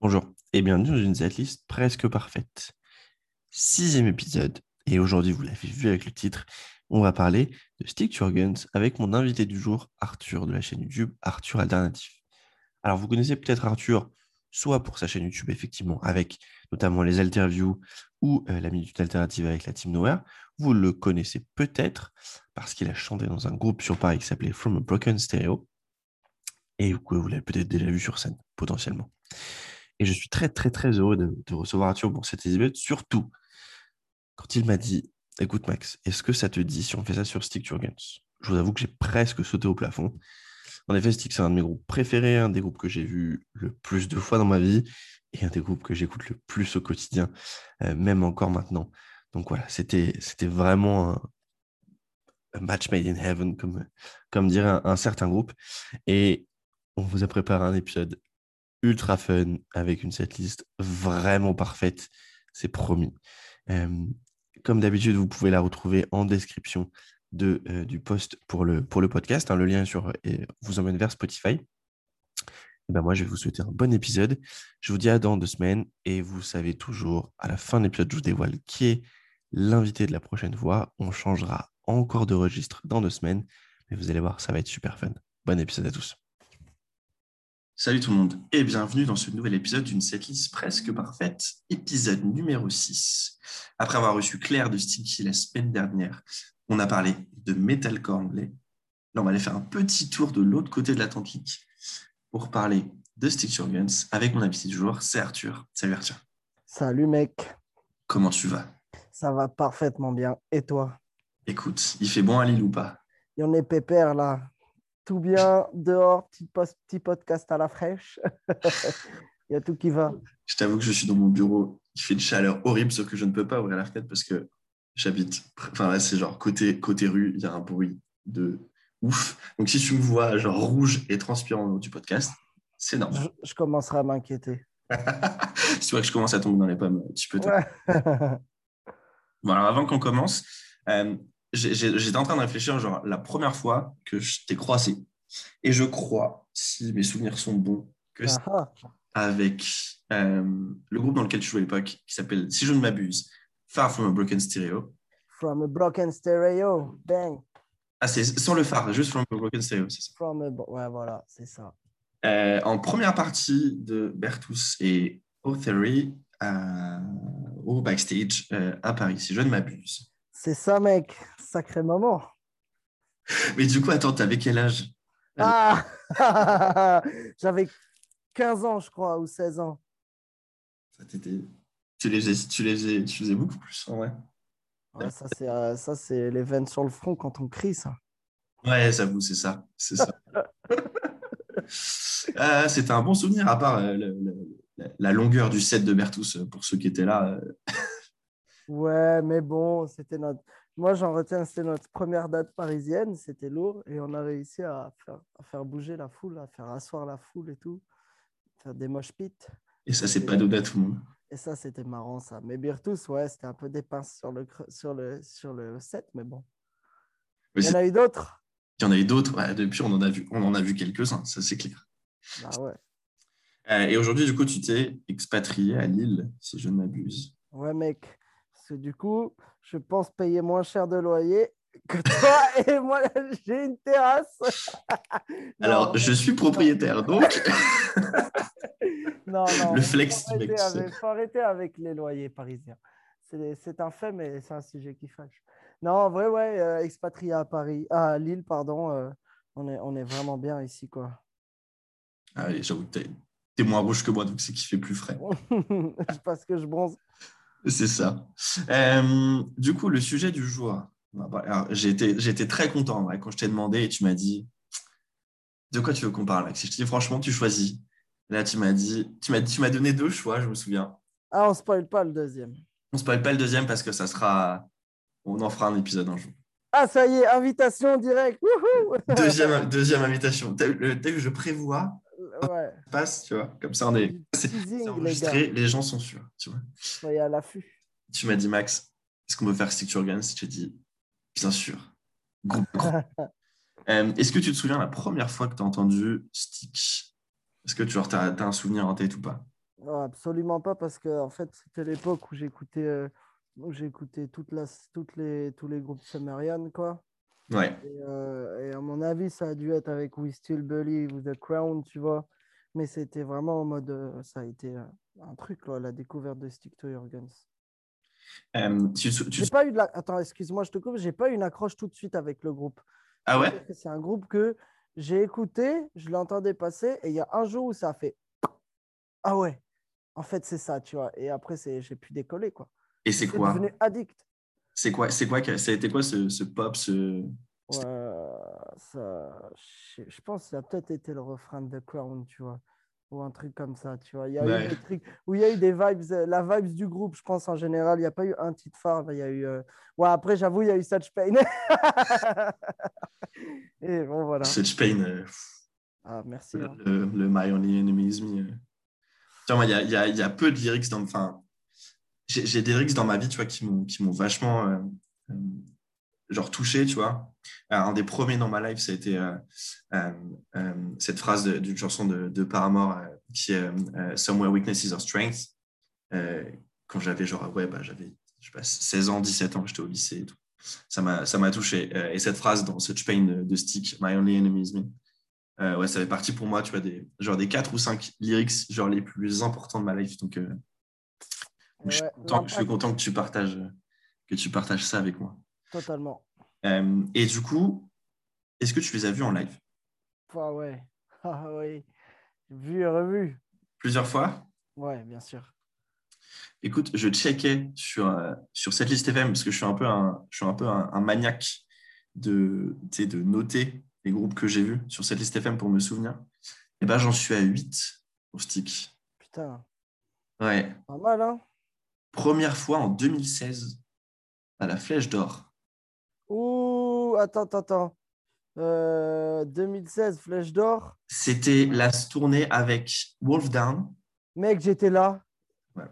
Bonjour et bienvenue dans une setlist presque parfaite. Sixième épisode, et aujourd'hui, vous l'avez vu avec le titre, on va parler de Stick Guns avec mon invité du jour, Arthur de la chaîne YouTube Arthur Alternatif. Alors, vous connaissez peut-être Arthur, soit pour sa chaîne YouTube, effectivement, avec notamment les interviews ou euh, la minute alternative avec la Team Nowhere. Vous le connaissez peut-être parce qu'il a chanté dans un groupe sur Paris qui s'appelait From a Broken Stereo. Et vous l'avez peut-être déjà vu sur scène, potentiellement. Et je suis très, très, très heureux de, recevoir Arthur pour cet épisode, surtout quand il m'a dit Écoute, Max, est-ce que ça te dit si on fait ça sur Stick to Je vous avoue que j'ai presque sauté au plafond. En effet, Stick, c'est un de mes groupes préférés, un des groupes que j'ai vu le plus de fois dans ma vie et un des groupes que j'écoute le plus au quotidien, euh, même encore maintenant. Donc voilà, c'était vraiment un, match made in heaven, comme, comme dirait un, certain groupe. Et on vous a préparé un épisode ultra fun avec une setlist vraiment parfaite, c'est promis. Comme d'habitude, vous pouvez la retrouver en description de, euh, du post pour le, pour le podcast. Hein. le lien sur, vous emmène vers Spotify. Et ben moi, je vais vous souhaiter un bon épisode. Je vous dis à dans deux semaines. Et vous savez toujours, à la fin de l'épisode, je vous dévoile qui est l'invité de la prochaine fois. On changera encore de registre dans deux semaines. Mais vous allez voir, ça va être super fun. Bon épisode à tous. Salut tout le monde et bienvenue dans ce nouvel épisode d'une setlist presque parfaite, épisode numéro 6. Après avoir reçu Claire de Stinky la semaine dernière, on a parlé de metalcore anglais. Là, on va aller faire un petit tour de l'autre côté de l'Atlantique pour parler de Stick Guns avec mon invité du jour, c'est Arthur. Salut Arthur. Salut mec. Comment tu vas? Ça va parfaitement bien. Et toi? Écoute, il fait bon à Lille ou pas? Il y en est pépère là tout bien dehors, petit, petit podcast à la fraîche. Il y a tout qui va. Je t'avoue que je suis dans mon bureau. Il fait une chaleur horrible, sauf que je ne peux pas ouvrir la fenêtre parce que j'habite. Enfin, c'est genre côté, côté rue, il y a un bruit de ouf. Donc, si tu me vois genre rouge et transpirant du podcast, c'est normal. Je, commencerai à m'inquiéter. si tu vois que je commence à tomber dans les pommes, tu peux. bon, alors avant qu'on commence, euh, j'étais en train de réfléchir, genre, la première fois que je t'ai croisé. Et je crois, si mes souvenirs sont bons, que ah avec euh, le groupe dans lequel tu jouais à l'époque, qui s'appelle, si je ne m'abuse, Far From a Broken Stereo. From a Broken Stereo, bang. Ah, c'est sans le phare, juste From a Broken Stereo, c'est ça. From a... Ouais, voilà, c'est ça. Euh, en première partie de Bertus et O-Theory, euh, au backstage à Paris, si je ne m'abuse. C'est ça, mec. Sacré moment. Mais du coup, attends, t'avais quel âge? Ah J'avais 15 ans, je crois, ou 16 ans. Ça tu, les faisais, tu, les tu faisais beaucoup plus, en vrai. Ouais, ça, c'est, euh, ça, c'est les veines sur le front quand on crie, ça. Ouais, j'avoue, c'est ça. C'est ça. Ah, c'était un bon souvenir, à part euh, la longueur du set de Bertus, euh, pour ceux qui étaient là. Ouais, mais bon, c'était notre. Moi, j'en retiens, c'était notre première date parisienne, c'était lourd, et on a réussi à faire, à faire bouger la foule, à faire asseoir la foule et tout, faire des moches pits. Et ça, c'est pas donné à tout le monde. Et ça, c'était marrant, ça. Mais Birtus, ouais, c'était un peu des pinces sur le, sur le, sur le set, mais bon. Il y en a eu d'autres. Il y en a eu d'autres, ouais, depuis, on en a vu, on en a vu quelques-uns, ça, c'est clair. Bah ouais. Euh, et aujourd'hui, du coup, tu t'es expatrié à Lille, si je ne m'abuse. Ouais, mec du coup, je pense payer moins cher de loyer que toi et moi, j'ai une terrasse. Alors, je suis propriétaire, donc. non, non. Le flex. Il faut arrêter avec les loyers parisiens. C'est un fait, mais c'est un sujet qui fâche. Non, en vrai, ouais, euh, expatrié à Paris, à Lille, pardon, euh, on, est, on est vraiment bien ici, quoi. Ah, j'avoue que t'es moins rouge que moi, donc c'est qu'il fait plus frais. Parce que je bronze. C'est ça. Euh, du coup, le sujet du jour. J'ai été, très content quand je t'ai demandé et tu m'as dit de quoi tu veux qu'on parle. Si je te dis franchement, tu choisis. Là, tu m'as dit, tu m'as, tu m'as donné deux choix, je me souviens. Ah, on spoil pas le deuxième. On spoil pas le deuxième parce que ça sera, on en fera un épisode un jour. Ah, ça y est, invitation directe. deuxième, deuxième invitation. Dès que je prévois ouais. passe, tu vois. Comme ça, on est, enregistré, les, gens sont sûrs, tu vois. Soyez à l'affût. Tu m'as dit, Max, est-ce qu'on veut faire Stick to Guns J'ai dit, bien sûr. Euh, est-ce que tu te souviens la première fois que tu as entendu Stick? Est-ce que tu as, un souvenir en tête ou pas? Absolument pas, parce que en fait, c'était l'époque où j'écoutais euh, où j'écoutais toute la, toutes les, tous les groupes Sumerian, quoi. Ouais. Et, euh, et à mon avis, ça a dû être avec We Still Believe ou The Crown, tu vois. Mais c'était vraiment en mode. euh, ça a été euh, un truc, la découverte de Stick to tu- tu- J'ai pas eu de la... Attends, excuse-moi, je te coupe. J'ai pas eu une accroche tout de suite avec le groupe. Ah ouais? C'est un groupe que j'ai écouté, je l'entendais passer, et il y a un jour où ça a fait Ah ouais, en fait, c'est ça, tu vois. Et après, j'ai pu décoller, quoi. Et c'est quoi? devenu addict. C'est quoi C'est quoi Ça a été quoi ce, ce pop ce... Ouais, ça, je, je pense que ça a peut-être été le refrain de The Crown, tu vois, ou un truc comme ça, tu vois. Il y a Ouais. eu des trucs où il y a eu des vibes, euh, la vibes du groupe, je pense en général. Il n'y a pas eu un titre phare, il y a eu. euh, Ouais, après, j'avoue, il y a eu Such Pain. Et bon, voilà. Such Pain, euh, Ah, merci. hein. le, le My Only Enemy is Me. euh. Tu vois, moi, il y a, il y a- il y a peu de lyrics dans. Enfin, j'ai des lyrics dans ma vie, tu vois, qui m'ont vachement euh, euh, genre touché, tu vois. Alors, un des premiers dans ma life, ça a été euh, euh, euh, cette phrase d'une chanson de, de Paramore euh, qui est euh, euh, Somewhere Weaknesses or Strength. Euh, quand j'avais genre, ouais, bah, j'avais, je sais pas, 16 ans, 17 ans, j'étais au lycée. Ça m'a ça m'a touché. Euh, et cette phrase dans Such Pain de, Stick, My Only Enemy is Me, euh, ouais, ça fait partie pour moi, tu vois, des, genre des 4 ou 5 lyrics genre les plus importants de ma life. Donc, je, suis content, je suis l'impact, content que tu partages, que tu partages ça avec moi. Totalement. Euh, et du coup, est-ce que tu les as vus en live? Ah ouais. Ah oui. Vu et revu. plusieurs fois? Ouais, bien sûr. Écoute, je checkais sur, euh, sur cette liste FM parce que je suis un peu un, je suis un, peu un, un maniaque de, de noter les groupes que j'ai vus sur cette liste FM pour me souvenir. Et ben, j'en suis à 8 au stick. Putain, Ouais. pas mal, hein Première fois en 2016 à la Flèche d'Or. Ouh, attends, attends, attends. Euh, 2016, Flèche d'Or. C'était la tournée avec Wolf Down. Mec, j'étais là. Ouais.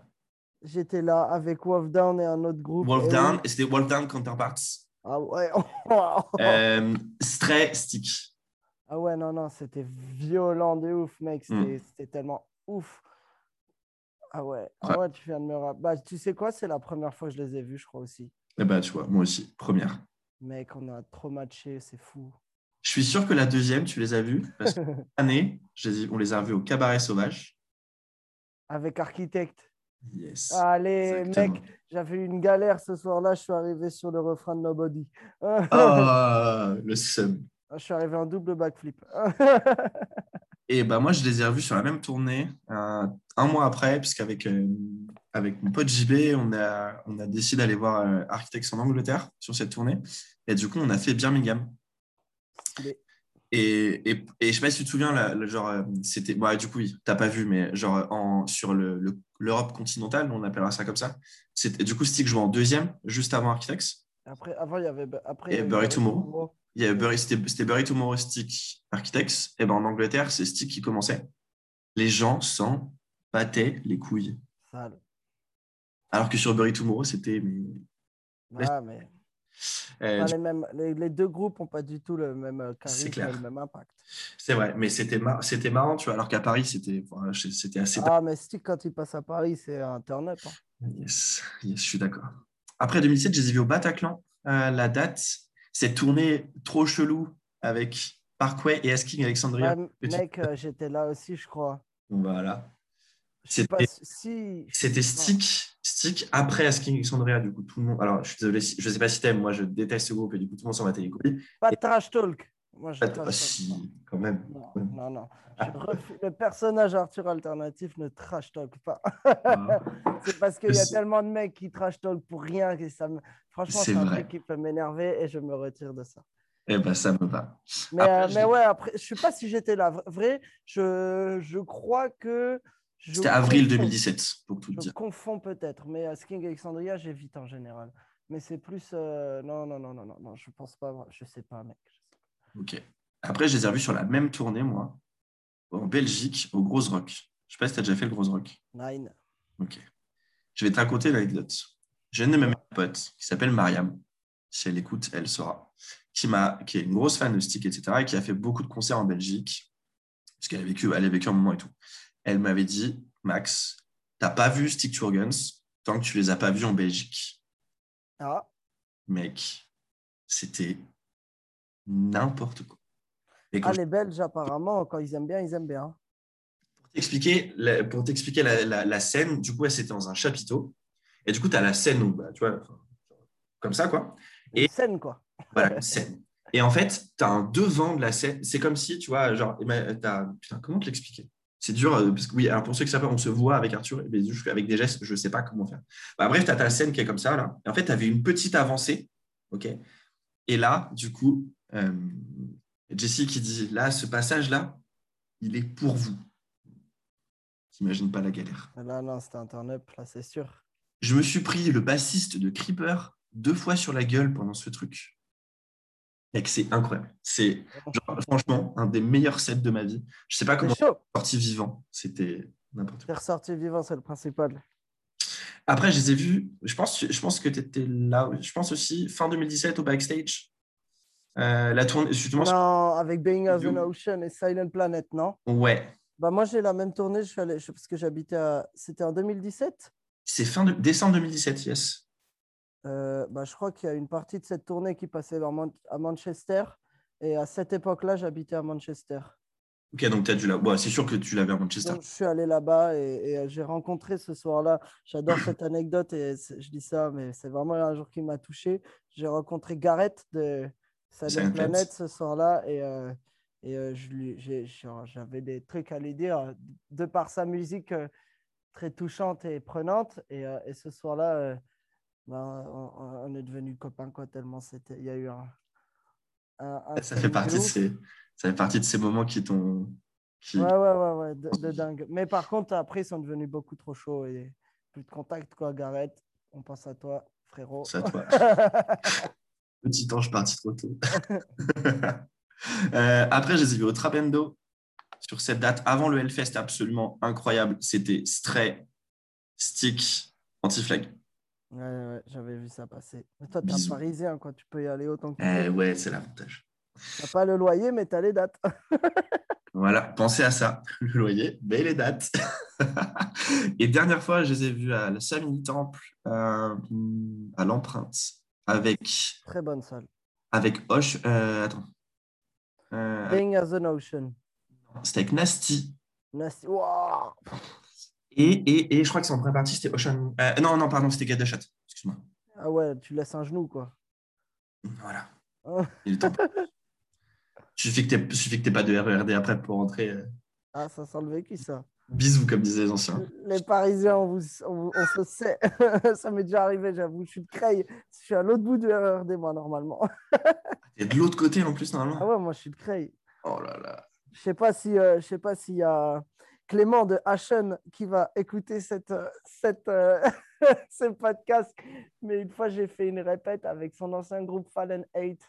J'étais là avec Wolf Down et un autre groupe. Wolf Et Down, et c'était Wolf Down Counterparts. Ah ouais. Euh, Stray Stick. Ah ouais, non, non, c'était violent de ouf, mec. Hmm. C'était c'était tellement ouf. Ah ouais. Ah ouais, tu viens de me rappeler. Bah, tu sais quoi, c'est la première fois que je les ai vus, je crois aussi. Eh ben, tu vois, moi aussi, première. Mec, on a trop matché, c'est fou. Je suis sûr que la deuxième, tu les as vus. Parce que cette année, on les a vus au Cabaret Sauvage. Avec Architecte. Yes. Allez, Exactement. mec, j'avais une galère ce soir-là. Je suis arrivé sur le refrain de Nobody. Ah, le sub. Je suis arrivé en double backflip. Et bah, moi, je les ai revus sur la même tournée euh, un mois après, puisqu'avec euh, avec mon pote JB, on a, on a décidé d'aller voir euh, Architects en Angleterre sur cette tournée. Et du coup, on a fait Birmingham. Et, et, et je sais pas si tu te souviens, là, le genre, euh, c'était. Bon, du coup, oui, t'as pas vu, mais genre en, sur le- le- l'Europe continentale, on appellera ça comme ça. Du coup, Stick jouait en deuxième, juste avant Architects. Après, avant, il y avait. Après, Et il y avait Bury Bury Tomorrow. Il y avait Bury, c'était, Bury Tomorrow, Stick, Architects. Et ben en Angleterre, c'est Stick qui commençait. Les gens s'en battaient les couilles. Sale. Alors que sur Bury Tomorrow, c'était. mais- Ah, mais euh, les, mêmes, les, les deux groupes n'ont pas du tout le même euh, charisme et le même impact. c'est vrai, mais c'était, mar- c'était marrant, tu vois. Alors qu'à Paris, c'était, assez. Ah, mais Stick, quand il passe à Paris, c'est un turn-up. hein. Yes, yes, je suis d'accord. Après 2007, je les ai vus au Bataclan. Euh, la date, cette tournée trop chelou avec Parkway et Asking Alexandria. Petite- mec, euh, j'étais là aussi, je crois. Voilà. C'était- si. Stick, Stick après Asking Alexandria. Du coup, tout le monde. Alors, je suis désolé, je sais pas si t'aimes, moi je déteste ce groupe et du coup, tout le monde s'en les couilles. Pas de trash talk. Moi, je Ah, si, quand même. Non, non. Je Le personnage Arthur Alternatif ne trash talk pas. Ah, c'est parce qu'il y a tellement de mecs qui trash talk pour rien que ça me. Franchement, C'est un vrai. truc qui peut m'énerver et je me retire de ça. eh ben, ça me va. Mais, Après, euh, je mais ouais, après, je sais pas si j'étais là. Vrai, je, je crois que. je C'était avril confonds. 2017, pour tout Je dire. confonds peut-être, mais à Sking Alexandria, j'évite en général. Mais c'est plus. euh, Non, non, non, non, non, non, je pense pas. Je sais pas, mec. Ok. Après, je les ai revus sur la même tournée, moi, en Belgique, au Gros Rock. Je sais pas si tu as déjà fait le Gros Rock. Nine. Ok. Je vais te raconter l'anecdote. J'ai une de mes potes qui s'appelle Mariam. Si elle écoute, elle saura. Qui, qui est une grosse fan de stick, etc. et qui a fait beaucoup de concerts en Belgique. Parce qu'elle a vécu, elle a vécu un moment et tout. Elle m'avait dit Max, t'as pas vu Stick to Guns tant que tu les as pas vus en Belgique. Ah, Mec, c'était n'importe quoi. Et ah, les Belges, apparemment, quand ils aiment bien, ils aiment bien. pour t'expliquer la, pour t'expliquer la, la- la scène, du coup, elle, c'était dans un chapiteau. Et du coup, tu as la scène où, bah, tu vois, comme ça, quoi. Une Et- scène, quoi. Voilà, une scène. Et en fait, tu as un devant de la scène. C'est comme si, tu vois, genre, ima- t'as- putain, comment te l'expliquer? C'est dur, euh, parce que oui, alors pour ceux qui savent pas, on se voit avec Arthur, mais avec des gestes, je sais pas comment faire. Bah, bref, tu as ta scène qui est comme ça, là. Et en fait, tu avais une petite avancée, OK? Et là, du coup, euh, Jessie qui dit, là, ce passage-là, il est pour vous. T'imagines pas la galère. Là, non, c'était un turn-up, là, c'est sûr. Je me suis pris le bassiste de Creeper deux fois sur la gueule pendant ce truc. Mec, c'est incroyable. C'est franchement un des meilleurs sets de ma vie. Je sais pas comment chaud. sorti vivant. C'était n'importe quoi. Ressorti vivant, c'est le principal. Après, je les ai vus. Je pense, je pense que tu étais là. Je pense aussi fin 2017 au backstage. Euh, la tournée, justement. Non, avec Being as an. Ocean et Silent Planet, non? Ouais. Bah moi j'ai la même tournée, je suis allé, je- parce que j'habitais à... C'était en 2017 C'est fin de décembre 2017, yes. Euh, bah, Je crois qu'il y a une partie de cette tournée qui passait Man- à Manchester. Et à cette époque-là, j'habitais à Manchester. Ok, donc tu as dû la. Bon, c'est sûr que tu l'avais à Manchester. Donc, je suis allé là-bas et, et, euh, j'ai rencontré ce soir-là. J'adore cette anecdote et je dis ça, mais c'est vraiment un jour qui m'a touché. J'ai rencontré Gareth de Silent Planet. Planet ce soir-là et, euh, et euh, j'avais des trucs à lui dire de par sa musique euh, très touchante et prenante. Et, euh, et ce soir-là, ben, on, est devenus copains quoi, tellement. Il y a eu un. un- un Ça fait partie de ces, ça fait partie de ces moments qui t'ont. Qui... Ouais, ouais, ouais, ouais, de, de dingue. Mais par contre, après, ils sont devenus beaucoup trop chauds et plus de contact, quoi, Gareth. On pense à toi, frérot. C'est à toi. Petit ange parti trop tôt. Euh, après, je les ai vus au Trabendo sur cette date. Avant le Hellfest, absolument incroyable. C'était Stray, Stick, Anti-Flag. Ouais, ouais, j'avais vu ça passer. Mais toi, t'es un parisien, quoi. Tu peux y aller autant que tu Eh veux. ouais, c'est l'avantage. T'as pas le loyer, mais t'as les dates. Voilà, pensez à ça. Le loyer, mais les dates. Et dernière fois, je les ai vus à la Samini Temple, euh, à l'empreinte, avec, Très bonne salle. avec Hoche. euh, attends. Euh, Being as an Ocean. C'était avec Nasty. Nasty. Wow Et, et, et je crois que c'est en première partie, c'était Ocean. euh, non, non, pardon, c'était Gadachat. Excuse-moi. Ah ouais, tu laisses un genou, quoi. Voilà. Oh. Il est temps. suffit que t'aies suffit que t'aies pas de RERD après pour rentrer. euh, Ah, ça sent le vécu, ça. Bisous, comme disaient les anciens. Les Parisiens, on, vous, on, vous- on se sait. ça m'est déjà arrivé, j'avoue. Je suis de Creil. Je suis à l'autre bout du RERD, moi, normalement. Et de l'autre côté, en plus, normalement. Ah ouais, moi, je suis de Creil. Oh là là. Je sais pas si euh, je sais pas s'il y a Clément de Hachen qui va écouter cette, euh, cette, euh, ce podcast, mais une fois j'ai fait une répète avec son ancien groupe Fallen 8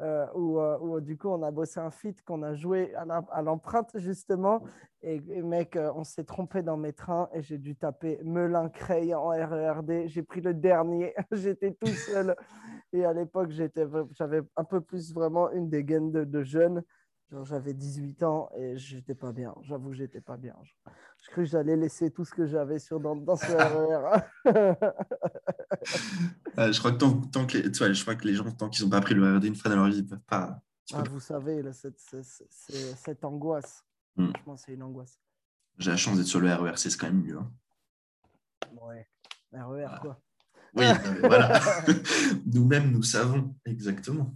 euh, où, euh, où, du coup on a bossé un feat qu'on a joué à l'empreinte justement. Et, mec euh, on s'est trompé dans mes trains et j'ai dû taper Melun Creil en RERD j'ai pris le dernier. J'étais tout seul. Et à l'époque j'avais un peu plus vraiment une des gaines de, de jeunes j'avais 18 ans et j'étais pas bien. J'avoue, j'étais pas bien. Je, je crus que j'allais laisser tout ce que j'avais sur dans, dans ce RER. Euh, je crois que tant, tant que les, tu vois, je crois que les gens, tant qu'ils n'ont pas pris le RERD une fois dans leur vie, ils peuvent pas. peux Ah, pas. vous savez, là, cette, cette, angoisse. Hmm. Franchement, c'est une angoisse. J'ai la chance d'être sur le RERC, c'est quand même mieux. hein. Ouais. RER, Ah. quoi. Oui, voilà. Nous-mêmes, nous savons exactement.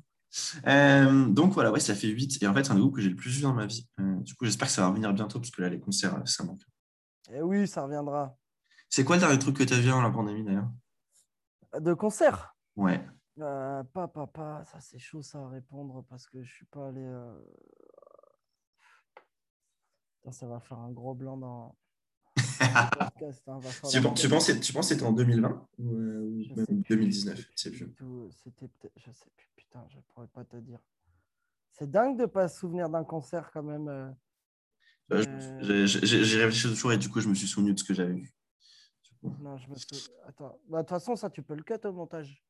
Euh, donc voilà, ouais, ça fait 8. Et en fait, c'est un des groupes que j'ai le plus vu dans ma vie. Euh, du coup, j'espère que ça va revenir bientôt parce que là, les concerts, euh, ça manque. Et oui, ça reviendra. C'est quoi le dernier truc que tu as vu en la pandémie d'ailleurs? De concert? Ouais. euh, Pas, pas, pas. Ça, c'est chaud, ça, à répondre parce que je suis pas allé. ça va faire un gros blanc dans. Podcast, hein, tu, penses, tu, penses, tu penses que c'était en 2020 ou euh, ou Je même sais plus, 2019 je sais c'est plus vieux. du tout. C'était peut-être, je sais plus, putain, je pourrais pas te dire. C'est dingue de pas se souvenir d'un concert quand même. euh. Je- Euh, j'ai- réfléchi toujours et du coup, je me suis souvenu de ce que j'avais vu. Non, je me Attends, Bah, de toute façon, ça, tu peux le cut au montage.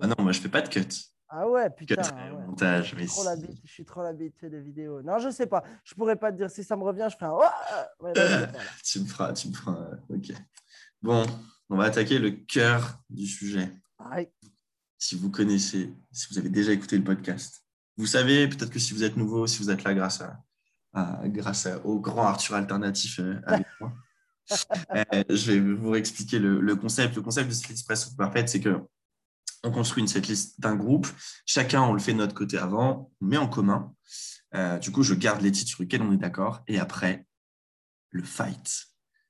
Ah non, moi, je fais pas de cut. Ah ouais, putain. Ah ouais. montage, Je mais suis l'habitude- je suis trop l'habitué des vidéos. Non, je sais pas. Je pourrais pas te dire si ça me revient, je ferai un. Ouais, là, sais pas, là. tu me feras, tu me feras. Ok. Bon, on va attaquer le cœur du sujet. Pareil. Si vous connaissez, si vous avez déjà écouté le podcast, vous savez peut-être que si vous êtes nouveau, si vous êtes là grâce à, à- grâce à- au grand Arthur alternatif euh, avec moi, euh, je vais vous expliquer le, le concept. Le concept de Setlist Press Perfect, c'est que on construit une setlist d'un groupe. Chacun, on le fait de notre côté avant, on met en commun. Euh, du coup, je garde les titres sur lesquels on est d'accord. Et après, le fight.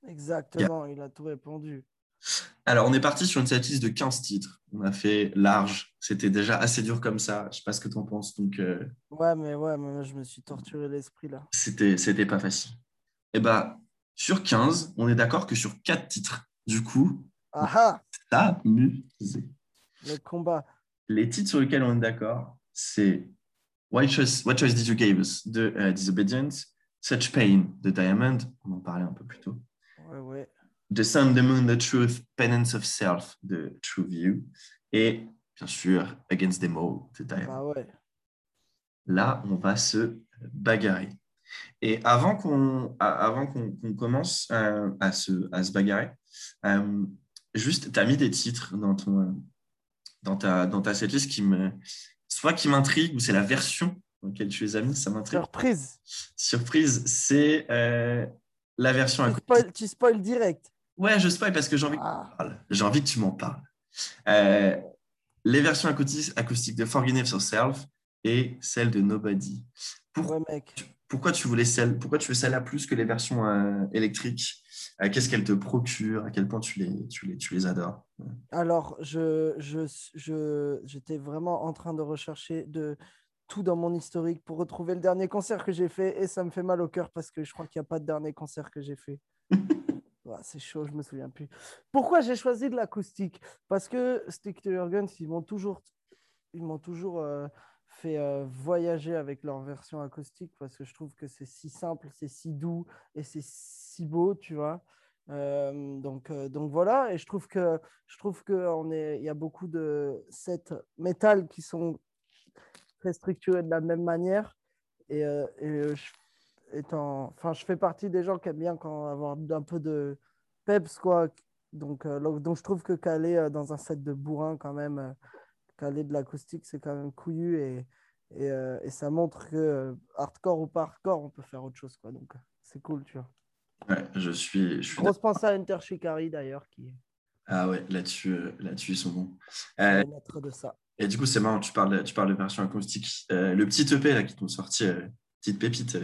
Exactement, il a tout répondu. Alors, on est parti sur une setlist de 15 titres. On a fait large. C'était déjà assez dur comme ça. Je ne sais pas ce que tu en penses. Donc, euh, Ouais, mais ouais, mais moi, je me suis torturé l'esprit là. c'était, c'était pas facile. Et bah, sur 15, on est d'accord que sur 4 titres. Du coup, Ah ah amusé. Le combat. Les titres sur lesquels on est d'accord, c'est What Choice, What Choice Did You Give Us de euh, Disobedience, Such Pain de Diamond, on en parlait un peu plus tôt, Ouais, ouais. The Sun, The Moon, The Truth, Penance of Self de True View, et bien sûr Against Them All de Diamond. Bah ouais. Là, on va se bagarrer. Et avant qu'on avant qu'on commence euh, à, se, à se bagarrer, euh, juste, tu as mis des titres dans, ton, dans, ta, dans ta setlist qui me, soit qui m'intrigue ou c'est la version dans laquelle tu les as mis, ça m'intrigue. Surprise. Surprise, c'est euh, la version Tu acoustique. spoil, tu spoil direct. Ouais, je spoil parce que j'ai envie que Ah. J'ai envie que tu m'en parles. Euh, les versions acoustiques, de Forgive Yourself et celle de Nobody. Pour- Ouais, mec. pourquoi tu voulais celle, pourquoi tu veux celle-là plus que les versions euh, électriques? Qu'est-ce qu'elle te procure? À quel point tu les, tu les, tu les adores? Alors, je, je, je, j'étais vraiment en train de rechercher de tout dans mon historique pour retrouver le dernier concert que j'ai fait et ça me fait mal au cœur parce que je crois qu'il n'y a pas de dernier concert que j'ai fait. Ouais, c'est chaud, je me souviens plus. Pourquoi j'ai choisi de l'acoustique? Parce que Stick to Your Guns, ils m'ont toujours, ils m'ont toujours euh, fait euh, voyager avec leur version acoustique parce que je trouve que c'est si simple, c'est si doux et c'est si beau, tu vois. Euh, donc, euh, donc voilà, et je trouve que je trouve que on est, il y a beaucoup de sets métal qui sont très structurés de la même manière. Et, euh, et, je, étant, enfin, je fais partie des gens qui aiment bien quand avoir un peu de peps, quoi. Donc, donc, je trouve que caler dans un set de bourrin, quand même, caler de l'acoustique, c'est quand même couillu et, et, et ça montre que hardcore ou pas hardcore, on peut faire autre chose, quoi. Donc, c'est cool, tu vois. Ouais, je suis, je suis Grosse pensée à Enter Shikari d'ailleurs, qui Ah ouais, là-dessus, euh, là-dessus, ils sont bons. est Euh, de ça. et du coup, c'est marrant, tu parles, tu parles de version acoustique. Euh, le petit EP là, qui t'ont sorti, euh, petite pépite.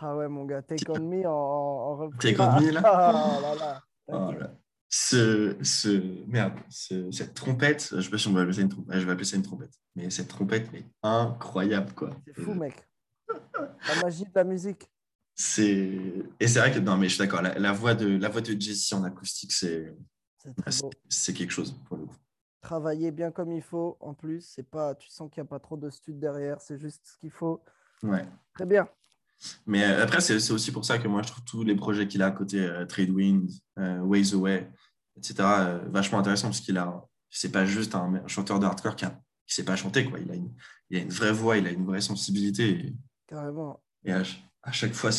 Ah ouais, mon gars, Take On Me en, en repris. Take On Me, là Ah là là. oh là. Ce, ce, merde, ce- cette trompette, je sais pas si on va appeler ça une trompette, je vais appeler ça une trompette, mais cette trompette, mais incroyable, quoi. C'est fou, mec. La magie de la musique. C'est et c'est vrai que non mais je suis d'accord la, la voix de la voix de Jessie en acoustique c'est C'est quelque chose pour le coup. Travailler bien comme il faut. En plus, c'est pas, tu sens qu'il n'y a pas trop de stud derrière. C'est juste ce qu'il faut. Ouais. Très bien. Mais euh, après c'est aussi pour ça que moi je trouve tous les projets qu'il a à côté euh, Tradewind, euh, Ways Away, etc. euh, vachement intéressant parce qu'il a c'est pas juste un, un chanteur de hardcore qui a qui sait pas chanter quoi. Il a une il a une vraie voix, il a une vraie sensibilité et, Carrément. et à, ch- à chaque fois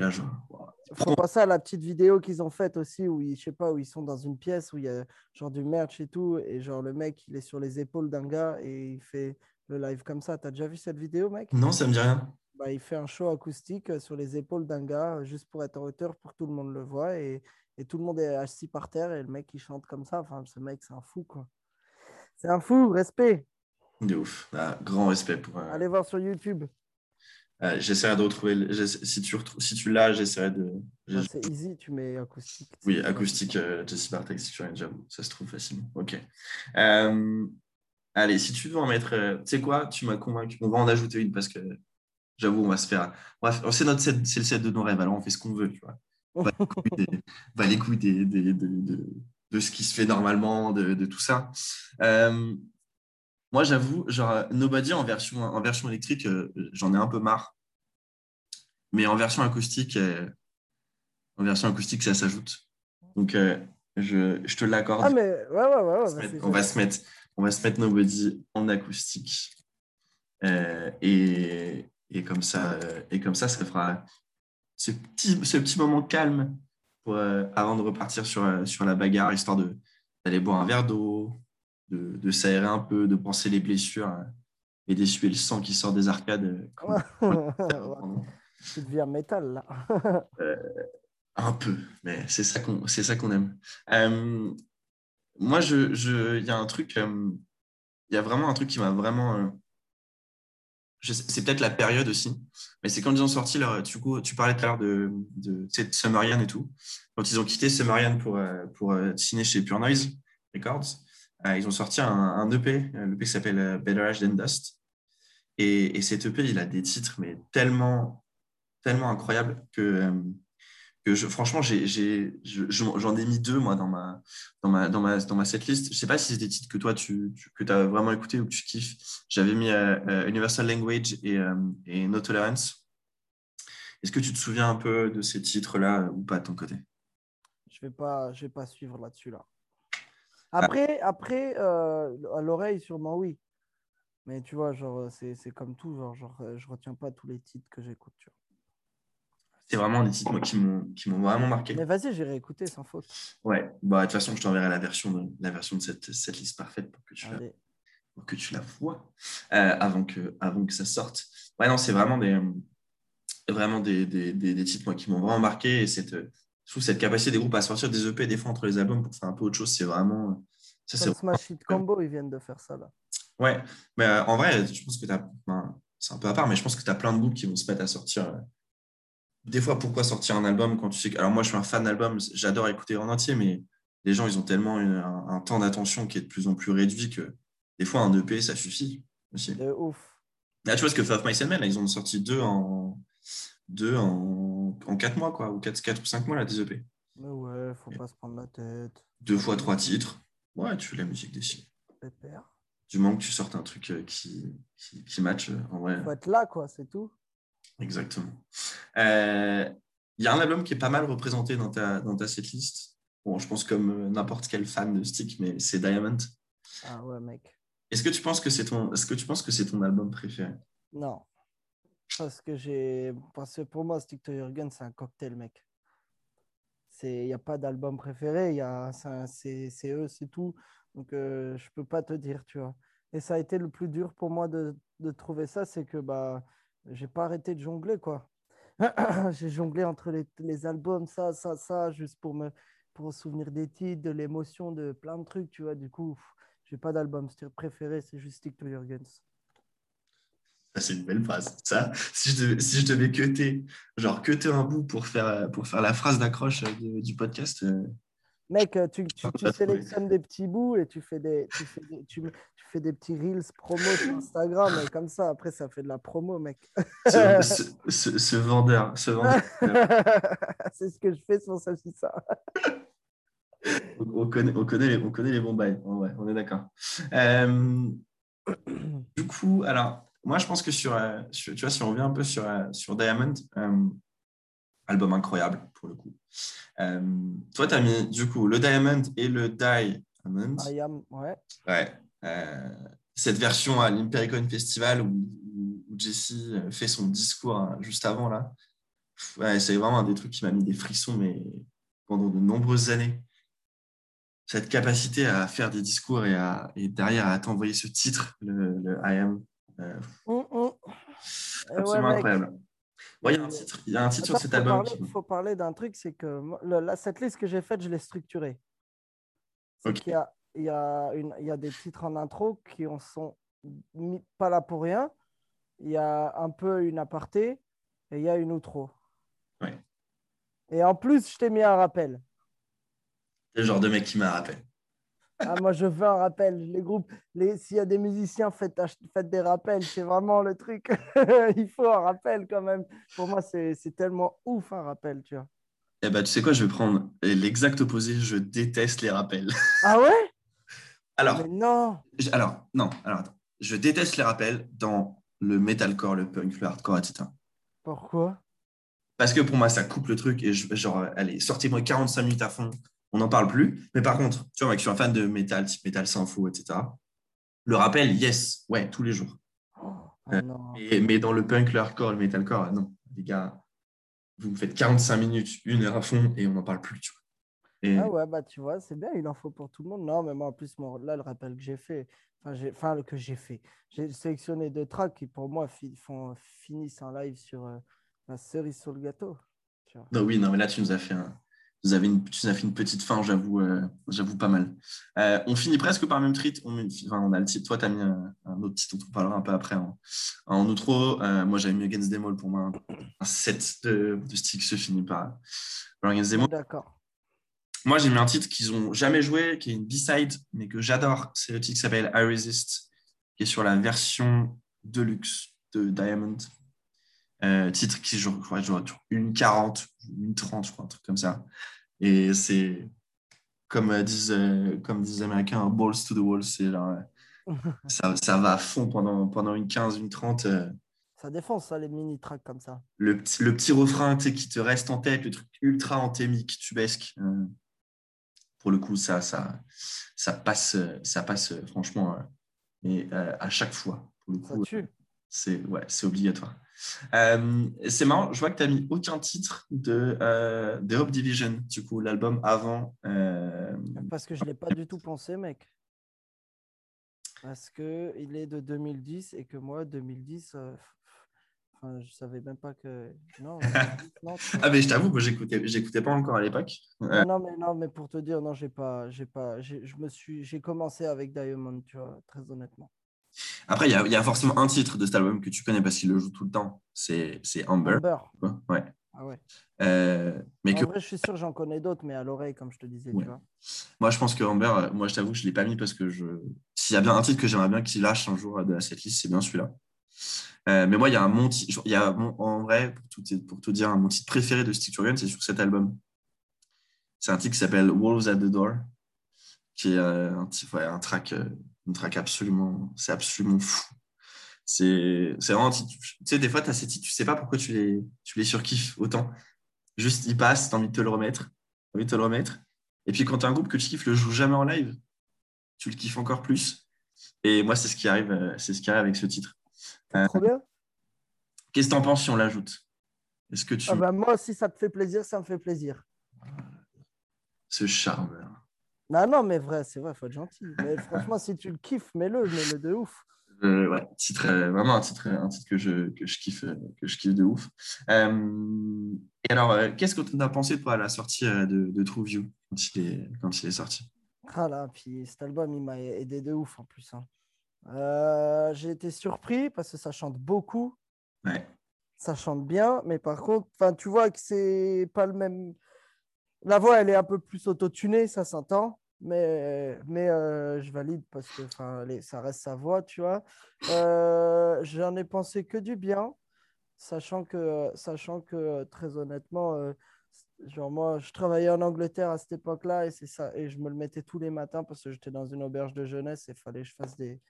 là genre wow. Faut penser à la petite vidéo qu'ils ont faite aussi où ils, je sais pas, où ils sont dans une pièce où il y a genre du merch et tout. Et genre le mec, il est sur les épaules d'un gars et il fait le live comme ça. T'as déjà vu cette vidéo, mec? Non ça me dit rien. bah, il fait un show acoustique euh, sur les épaules d'un gars, euh, juste pour être en hauteur, pour que tout le monde le voit. Et, et tout le monde est assis par terre et le mec, il chante comme ça. Enfin, ce mec, c'est un fou, quoi. C'est un fou, respect. De ouf. Ah, grand respect pour. euh, Allez voir sur YouTube. Euh, j'essaierai de retrouver le- si tu si tu l'as j'essaierai de Bah, c'est easy, tu mets acoustique. Oui, acoustique, euh, Jesse Bartek, si tu as j'avoue, ça se trouve facilement. Ok. Euh, allez, si tu veux en mettre, euh, tu sais quoi, tu m'as convaincu. On va en ajouter une parce que j'avoue, on va se faire. Bref, c'est notre set, c'est le set de nos rêves. Alors on fait ce qu'on veut, tu vois. On va les couilles des, va les couilles des- des- de, de- de ce qui se fait normalement, de, de tout ça. Euh, moi, j'avoue, genre Nobody en version, en version électrique, euh, j'en ai un peu marre. Mais en version acoustique, euh, en version acoustique, ça s'ajoute. Donc, euh, je, je te l'accorde. Ah, mais ouais, ouais, ouais. ouais, On va se mettre- on, va se mettre, on va se mettre Nobody en acoustique. et, et, comme ça, et comme ça, ça fera ce petit, ce petit moment calme pour, avant de repartir sur, sur la bagarre, histoire d'aller boire un verre d'eau, de, de s'aérer un peu, de penser les blessures et d'essuyer le sang qui sort des arcades. Tu deviens métal là. Un peu, mais c'est ça qu'on c'est ça qu'on aime. Euh, moi, je, je, il y a un truc, euh, il y a vraiment un truc qui m'a vraiment. Euh, c'est peut-être la période aussi, mais c'est quand ils ont sorti leur. Tu, tu parlais tout à l'heure de, de, de Summerian et tout. Quand ils ont quitté Summerian pour, pour signer chez Pure Noise Records, ils ont sorti un, EP, l'EP qui s'appelle Better Ash Than Dust. Et, et, cet EP, il a des titres, mais tellement, tellement incroyables que que je, franchement, j'en ai, mis deux moi dans ma, dans ma, dans ma, dans ma setlist. Je ne sais pas si c'est des titres que toi tu, que as vraiment écouté ou que tu kiffes. J'avais mis euh, euh, Universal Language et, euh, No Tolerance. Est-ce que tu te souviens un peu de ces titres-là ou pas de ton côté? Je ne vais, pas, vais pas suivre là-dessus. Là. Après, après à l'oreille, sûrement oui. Mais tu vois, genre, c'est comme tout. Genre, genre, je retiens pas tous les titres que j'écoute. C'est vraiment des titres qui m'ont vraiment marqué. Mais vas-y, j'irai écouter sans faute. Ouais, bah, de toute façon, je t'enverrai la version de, la version de cette, cette liste parfaite pour que tu, la, pour que tu la vois euh, avant, que, avant que ça sorte. Ouais, non, c'est vraiment des, vraiment des, des, des, titres moi, qui m'ont vraiment marqué. Et cette, je trouve cette capacité des groupes à sortir des EP des fois entre les albums pour faire un peu autre chose, c'est vraiment. Ça, c'est Smash Hit Combo, ils viennent de faire ça là. Ouais, mais euh, en vrai, je pense que tu as. c'est un peu à part, mais je pense que tu as plein de groupes qui vont se mettre à sortir. Euh, des fois, pourquoi sortir un album quand tu sais que. Alors, moi, je suis un fan d'album, j'adore écouter en entier, mais les gens, ils ont tellement un, temps d'attention qui est de plus en plus réduit que des fois, un EP, ça suffit aussi. De ouf. Là, tu vois, ce que Five Mice Men, ils ont sorti deux en, deux en, en quatre mois, quoi, ou quatre, quatre ou cinq mois, là, des EP. Mais ouais, faut pas se prendre la tête. Deux fois trois titres. Ouais, tu fais la musique des signes. Du moment que tu sortes un truc euh, qui, qui, qui match, euh, en vrai. Faut être là, quoi, c'est tout. Exactement. Euh, il y a un album qui est pas mal représenté dans ta, dans ta setlist. Bon, je pense comme euh, n'importe quel fan de Stick, mais c'est Diamond. Ah ouais, mec. Est-ce que tu penses que c'est ton, est-ce que tu penses que c'est ton album préféré? Non, parce que j'ai, parce que pour moi, Stick to Gun, c'est un cocktail, mec. C'est, il n'y a pas d'album préféré, y a, c'est, c'est eux, c'est tout. Donc euh, je peux pas te dire, tu vois. Et ça a été le plus dur pour moi de, de trouver ça, c'est que bah j'ai pas arrêté de jongler, quoi. j'ai jonglé entre les, les, albums, ça, ça, ça, juste pour me pour souvenir des titres, de l'émotion, de plein de trucs, tu vois. Du coup, j'ai pas d'album préféré, c'est juste Stick to Your Guns. C'est une belle phrase. Ça, si je devais, si je devais cuter, genre cuter un bout pour faire, pour faire la phrase d'accroche du podcast, euh, Mec, tu, tu, sélectionnes des petits bouts et tu fais des, tu fais des, tu, fais des petits reels promo sur Instagram et comme ça, après, ça fait de la promo, mec. Ce, ce, vendeur, ce vendeur. C'est ce que je fais sur ça. on, connaît, on, connaît les, on connaît les bons bails. Ouais, on est d'accord. Euh, du coup, alors, moi, je pense que sur, euh, tu vois, si on revient un peu sur, euh, sur Diamond, album incroyable pour le coup. Euh, toi, tu as mis du coup le Diamond et le Diamond. Am, ouais. ouais. Euh, cette version à l'Impericon Festival où, où, Jesse fait son discours hein, juste avant là. Ouais, c'est vraiment un des trucs qui m'a mis des frissons mais pendant de nombreuses années. Cette capacité à faire des discours et, à, et derrière à t'envoyer ce titre, le, le I am. Euh. Absolument incroyable il y a un titre, y a un titre sur cet album. Il faut parler d'un truc, c'est que la, cette liste que j'ai faite, je l'ai structurée. Il, y a, il, y a une, il y a des titres en intro qui en sont pas là pour rien. Il y a un peu une aparté et il y a une outro. Ouais. Et en plus, je t'ai mis un rappel. Le genre de mec qui m'a rappelé? Ah, moi, je veux un rappel. Les groupes, les... s'il y a des musiciens, faites, faites des rappels. C'est vraiment le truc. Il faut un rappel quand même. Pour moi, c'est tellement ouf un rappel, tu vois. Eh ben, tu sais quoi, je vais prendre l'exact opposé. Je déteste les rappels. Ah ouais? Alors. non. Alors, non. Alors, attends. Je déteste les rappels dans le metalcore, le punk, le hardcore, etc. Pourquoi? Parce que pour moi, ça coupe le truc et je, genre, allez, sortez-moi 45 minutes à fond on n'en parle plus. Mais par contre, tu vois, moi je suis un fan de métal, type métal sans etc. Le rappel, yes, ouais, tous les jours. Ah non. Mais, mais dans le punk, le hardcore, le metalcore, non, les gars, vous me faites 45 minutes, une heure à fond, et on n'en parle plus, tu vois. Et- Ah ouais, bah tu vois, c'est bien, il en faut pour tout le monde. Non, mais moi, en plus, là, le rappel que j'ai fait, enfin, le que j'ai fait, j'ai sélectionné deux tracks qui, pour moi, fi- font, finissent un live sur euh, la cerise sur le gâteau. Tu vois. Non, oui, non, mais là, tu nous as fait, un- vous avez une, tu nous as fait une petite fin, j'avoue, euh, j'avoue pas mal. Euh, on finit presque par le même titre. On, met- enfin, on a le titre. Toi, tu as mis un, un autre titre dont on parlera un peu après en, en outro. Euh, moi, j'avais mis Against Them All pour moi. Un, set de, de sticks se finit par, par Against Them All. D'accord. Moi, j'ai mis un titre qu'ils ont jamais joué, qui est une B-side, mais que j'adore. C'est le titre qui s'appelle I Resist, qui est sur la version deluxe de Diamond. Euh, titre qui joue, je crois, joue une 40, une 30, je crois, un truc comme ça. Et c'est, comme euh, disent, euh, comme disent les Américains, balls to the wall. C'est euh, ça, ça va à fond pendant, pendant une 15, une 30. euh, Ça défonce, ça, les mini tracks comme ça. le, petit, le petit refrain qui te reste en tête, le truc ultra anthémique, tubesque. euh, pour le coup, ça, ça, ça passe, ça passe franchement, et, à chaque fois. Pour le Ça coup, c'est ouais, c'est obligatoire. Euh, c'est marrant, je vois que tu as mis aucun titre de, euh, de Hope Division, du coup, l'album avant. euh, Parce que je ne l'ai pas du tout pensé, mec. Parce que il est de 2010 et que moi, 2010, euh, enfin, je savais même pas que. Non, 2010, non, tu vois. Ah, mais je t'avoue, moi, j'écoutais, j'écoutais pas encore à l'époque. Non, non, mais, non, mais pour te dire, non, j'ai pas, j'ai pas, j'ai, je me suis, j'ai commencé avec Diamond, tu vois, très honnêtement. Après, il y a, il y a forcément un titre de cet album que tu connais parce qu'il le joue tout le temps. C'est, Amber. Amber. Ouais. Ah ouais. Euh, mais En que vrai, je suis sûr, j'en connais d'autres, mais à l'oreille, comme je te disais, Ouais. tu vois. Moi, je pense que Amber, euh, moi, je t'avoue, je ne l'ai pas mis parce que je... s'il y a bien un titre que j'aimerais bien qu'il lâche un jour euh, de cette liste, c'est bien celui-là. Euh, mais moi, il y a un mon ti- il y a mon- en vrai, pour tout, pour tout dire, mon titre préféré de Stick to Gun, c'est sur cet album. C'est un titre qui s'appelle Wolves at the Door, qui est un, titre- ouais, un track, une track absolument, c'est absolument fou. C'est c'est vraiment tu sais, des fois, tu as ces titres, tu sais pas pourquoi tu les, tu les surkiffes autant. Juste, il passe, tu as envie de te le remettre, t'as envie de te le remettre. Et puis quand tu as un groupe que tu kiffes le joue jamais en live, tu le kiffes encore plus. Et moi, c'est ce qui arrive, euh, c'est ce qui arrive avec ce titre. Euh, Trop bien. Qu'est-ce que tu en penses si on l'ajoute? Est-ce que tu Ah bah, moi, si ça te fait plaisir, ça me fait plaisir. ce charme Non, non, mais vrai, c'est vrai, faut être gentil. Mais franchement, si tu le kiffes, mets-le, mets-le de ouf. Euh, ouais, titre, euh, vraiment un titre, un titre que je, que je kiffe, euh, que je kiffe de ouf. Euh, et alors, euh, qu'est-ce que tu as pensé toi à la sortie de, de True View quand il est, quand il est sorti? Ah là, puis cet album, il m'a aidé de ouf en plus. hein. J'ai été surpris parce que ça chante beaucoup, Ouais. ça chante bien, mais par contre, tu vois que c'est pas le même. La voix, elle est un peu plus autotunée, ça s'entend, mais, mais euh, je valide parce que les- ça reste sa voix, tu vois. Euh, J'en ai pensé que du bien, sachant que, sachant que très honnêtement, euh, genre moi, je travaillais en Angleterre à cette époque-là et et je me le mettais tous les matins parce que j'étais dans une auberge de jeunesse et il fallait que je fasse des,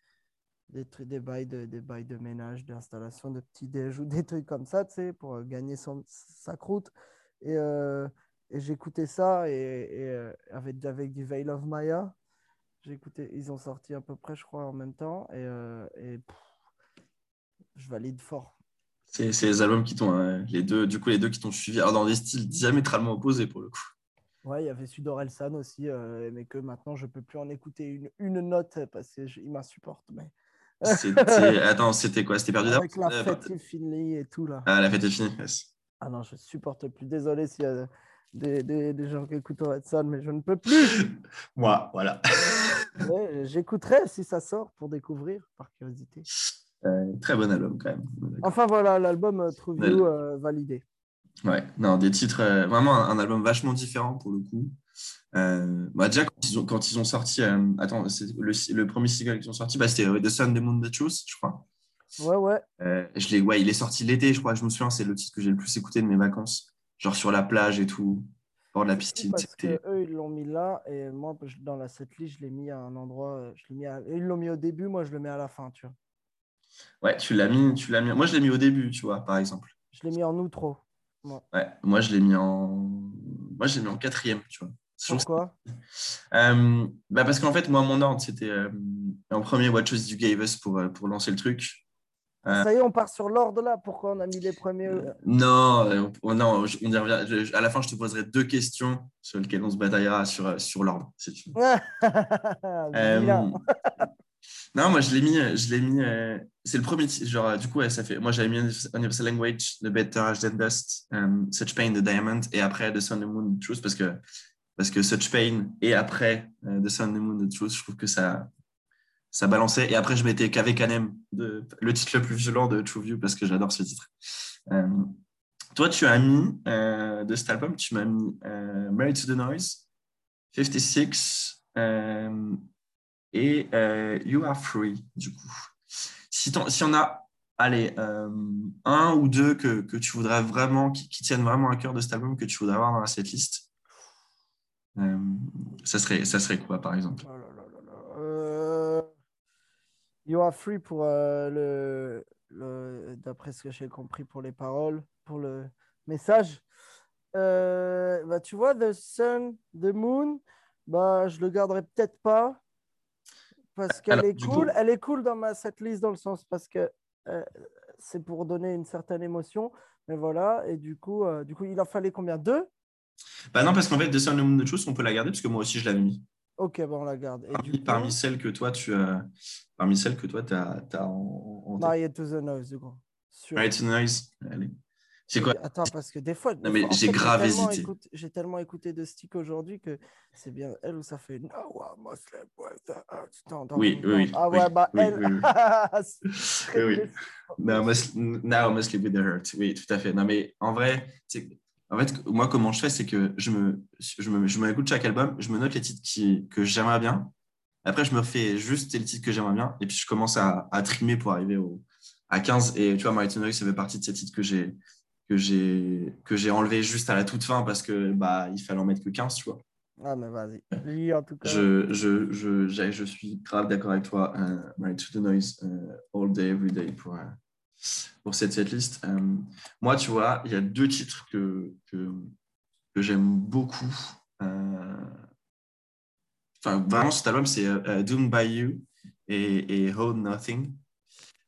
des trucs, des bails de, des bails de ménage, d'installation, de petits déj ou des trucs comme ça, tu sais, pour gagner son, sa croûte. Et j'écoutais ça et, et, euh, avec, avec du Veil of Maya. J'écoutais, ils ont sorti à peu près, je crois, en même temps. Et, euh, et pff, je valide fort. C'est c'est les albums qui t'ont, euh, les deux, du coup, les deux qui t'ont suivi, alors dans des styles diamétralement opposés pour le coup. Ouais, il y avait Sudor Elsan aussi, euh, mais que maintenant je peux plus en écouter une, une note parce qu'il m'insupporte. Mais C'était- Attends, c'était quoi? C'était perdu avec d'avance la Euh, fête Finley et tout là. Ah, la fête est finie. yes. Ah non, je supporte plus. Désolé a des, des, des gens qui écoutent Redson, mais je ne peux plus. Moi, voilà. J'écouterai si ça sort pour découvrir par curiosité. Euh, très bon album quand même. Enfin voilà, l'album euh, True. View euh, validé. Ouais, non, des titres, euh, vraiment un, un album vachement différent pour le coup. Bah, déjà, quand ils ont, quand ils ont sorti, attends, le, le premier single qu'ils ont sorti, bah, c'était The Sun, The Moon, The Truth, je crois. Ouais, ouais. Je ouais, il est sorti l'été, je crois, je me souviens, c'est le titre que j'ai le plus écouté de mes vacances. Genre sur la plage et tout, bord de la piscine. Parce que eux, ils l'ont mis là et moi, dans la setlist, je l'ai mis à un endroit. euh, Je mis à- Ils l'ont mis au début, moi, je le mets à la fin, tu vois. Ouais, tu l'as mis, tu l'as mis. Moi, je l'ai mis au début, tu vois, par exemple. Je l'ai mis en outro. Ouais, moi, je l'ai mis en, moi, je l'ai mis en quatrième, tu vois. Pourquoi? Euh, bah parce qu'en fait, moi, mon ordre, c'était euh, en premier What Choice You Gave Us pour, pour lancer le truc. Ah, ça y est, on part sur l'ordre là. Pourquoi on a mis les premiers Non, on, non, on y revient. à la fin, je te poserai deux questions sur lesquelles on se bataillera sur, sur l'ordre, si tu veux. Non, moi je l'ai mis, je l'ai mis. Euh, c'est le premier genre du coup ça fait. Moi j'avais mis Universal Language, The Better Than Dust, um, Such Pain, The Diamond, et après The Sun, The Moon, The Truth, parce que parce que Such Pain et après euh, The Sun, The Moon, The Truth, je trouve que ça ça balançait. Et après je mettais KV Canem, le titre le plus violent de True View parce que j'adore ce titre. Um, toi tu as mis de cet album, tu m'as mis Married to the Noise, 56 et euh, You Are Free, du coup. Si, si on a, allez, euh, un ou deux que, que, tu voudrais vraiment, qui, tiennent vraiment à cœur de cet album, que tu voudrais avoir dans cette liste, euh, ça, serait, ça serait quoi, par exemple? You Are Free pour le, le d'après ce que j'ai compris pour les paroles, pour le message. bah, tu vois, The Sun, The Moon, bah, je le garderai peut-être pas parce qu'elle est cool. Elle est cool dans ma setlist dans le sens parce que euh, c'est pour donner une certaine émotion. Mais voilà, et du coup, euh, du coup il en fallait combien? Deux? Bah non, parce qu'en fait, The Sun of the Truth, on peut la garder parce que moi aussi je l'avais mis. Ok, bon, on la garde. Et parmi, celles que toi, tu as, parmi celles que toi, tu as, as en, en to the Noise, du coup. Mariette to the Noise, allez. C'est quoi? Attends, parce que des fois. non, mais j'ai grave hésité. J'ai tellement écouté de stick aujourd'hui que c'est bien elle où ça fait No Muslim Oui, oui, oui. Ah ouais, bah elle. Oui, oui. Now, Muslim with the Hurt. Oui, tout à fait. Non, mais en vrai, en fait, moi, comment je fais, c'est que je me, je me, je m'écoute chaque album, je me note les titres qui, que j'aimerais bien. Après, je me refais juste les titres que j'aimerais bien, et puis je commence à, à trimer pour arriver au, à 15. Et tu vois, Martin Noise, ça fait partie de ces titres que j'ai, que j'ai que j'ai enlevé juste à la toute fin parce que bah il fallait en mettre que 15 tu vois ah mais vas-y en tout cas je, je, je, je suis grave d'accord avec toi uh, to the noise all day every day pour uh, pour cette setlist um, moi tu vois il y a deux titres que que, j'aime beaucoup euh, enfin vraiment cet album c'est uh, Doomed by You et, Hold Nothing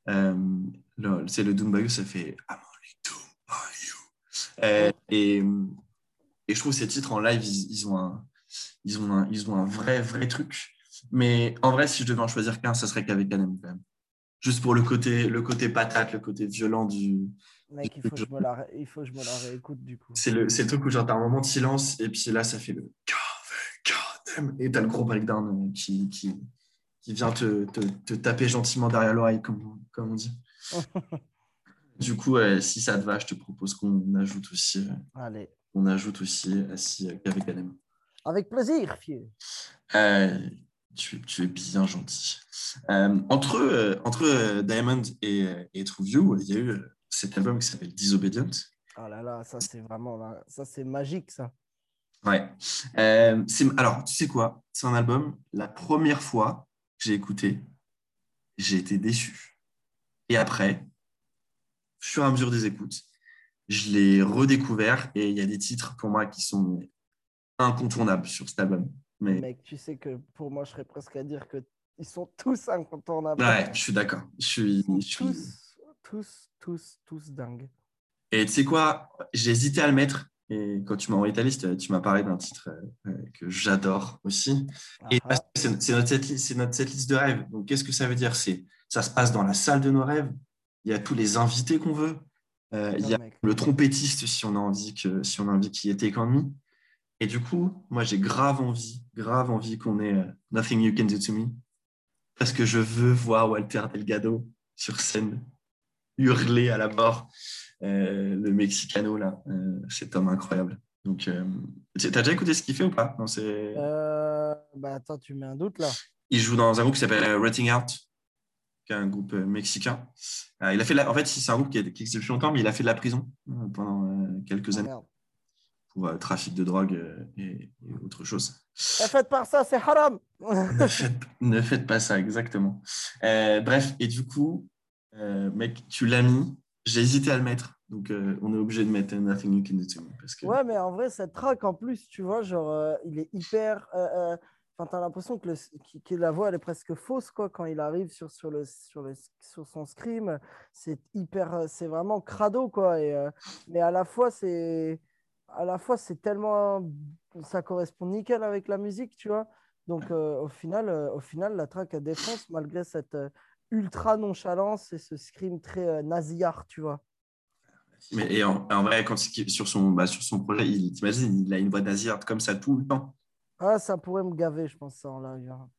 c'est le Doomed by You ça fait euh, et, et, je trouve ces titres en live, ils, ont, un, ils, ont, un, ils ont un vrai, vrai truc. Mais en vrai, si je devais en choisir qu'un, ça serait qu'avec Canem quand même. Juste pour le côté, le côté patate, le côté violent du. Mec, il faut, que je me la, il faut que je me la réécoute du coup. C'est le, le truc où genre t'as un moment de silence et puis là ça fait le et t'as le gros breakdown qui, qui, qui vient te, te, te taper gentiment derrière l'oreille, comme, comme on dit. Du coup, si ça te va, je te propose qu'on ajoute aussi. Euh, Allez. On ajoute aussi Assis avec Alem. Avec plaisir, fieu. Euh, tu, es bien gentil. Euh, entre entre Diamond et, et, True View, il y a eu cet album qui s'appelle Disobedient. Oh là là, ça c'est vraiment ça c'est magique ça. Ouais. alors, tu sais quoi? C'est un album, la première fois que j'ai écouté, j'ai été déçu. Et après, fur et à mesure des écoutes, je l'ai redécouvert et il y a des titres pour moi qui sont incontournables sur cet album. Mais... Mec, tu sais que pour moi, je serais presque à dire que ils sont tous incontournables. Ouais, je suis d'accord. Je suis, Tous, tous, tous, tous dingues. Et tu sais quoi? J'ai hésité à le mettre. Et quand tu m'as envoyé ta liste, tu m'as parlé d'un titre euh, que j'adore aussi. Et ah ah. c'est notre, setlist, notre setlist de rêve. Donc, qu'est-ce que ça veut dire? C'est Ça se passe dans la salle de nos rêves il y a tous les invités qu'on veut. Euh, il y a le trompettiste, si on a envie que, si on a envie qu'il y ait Take Et du coup, moi, j'ai grave envie, grave envie qu'on ait euh, Nothing You Can Do To Me. Parce que je veux voir Walter Delgado sur scène hurler à la mort euh, le Mexicano, là, cet homme incroyable. Donc, tu as déjà écouté ce qu'il fait ou pas non, bah Attends, tu mets un doute là. Il joue dans un groupe qui s'appelle Rating Out qui est un groupe euh, mexicain. Euh, il a fait En fait, c'est un groupe qui, existe depuis longtemps, mais il a fait de la prison euh, pendant quelques années pour trafic de drogue et, autre chose. Ne faites pas ça, c'est haram. ne, faites, pas ça, exactement. bref, et du coup, mec, tu l'as mis. J'ai hésité à le mettre. Donc, on est obligé de mettre Nothing You Can Do To Me. Parce que... Ouais, mais en vrai, cette track, en plus, tu vois, genre, il est hyper Enfin, t'as l'impression que, le, que la voix elle est presque fausse quoi quand il arrive sur, sur, le, sur, le, sur son scream. C'est hyper, c'est vraiment crado quoi. Et, euh, mais à la fois c'est, à la fois c'est tellement, ça correspond nickel avec la musique, tu vois. Donc euh, au final, euh, au final, la track elle défonce malgré cette ultra nonchalance et ce scream très nasillard, tu vois. Mais et en, vrai, quand sur son, bah, sur son projet, il, t'imagines, il a une voix nasillard comme ça tout le temps. Ah, ça pourrait me gaver, je pense, ça en live. Hein.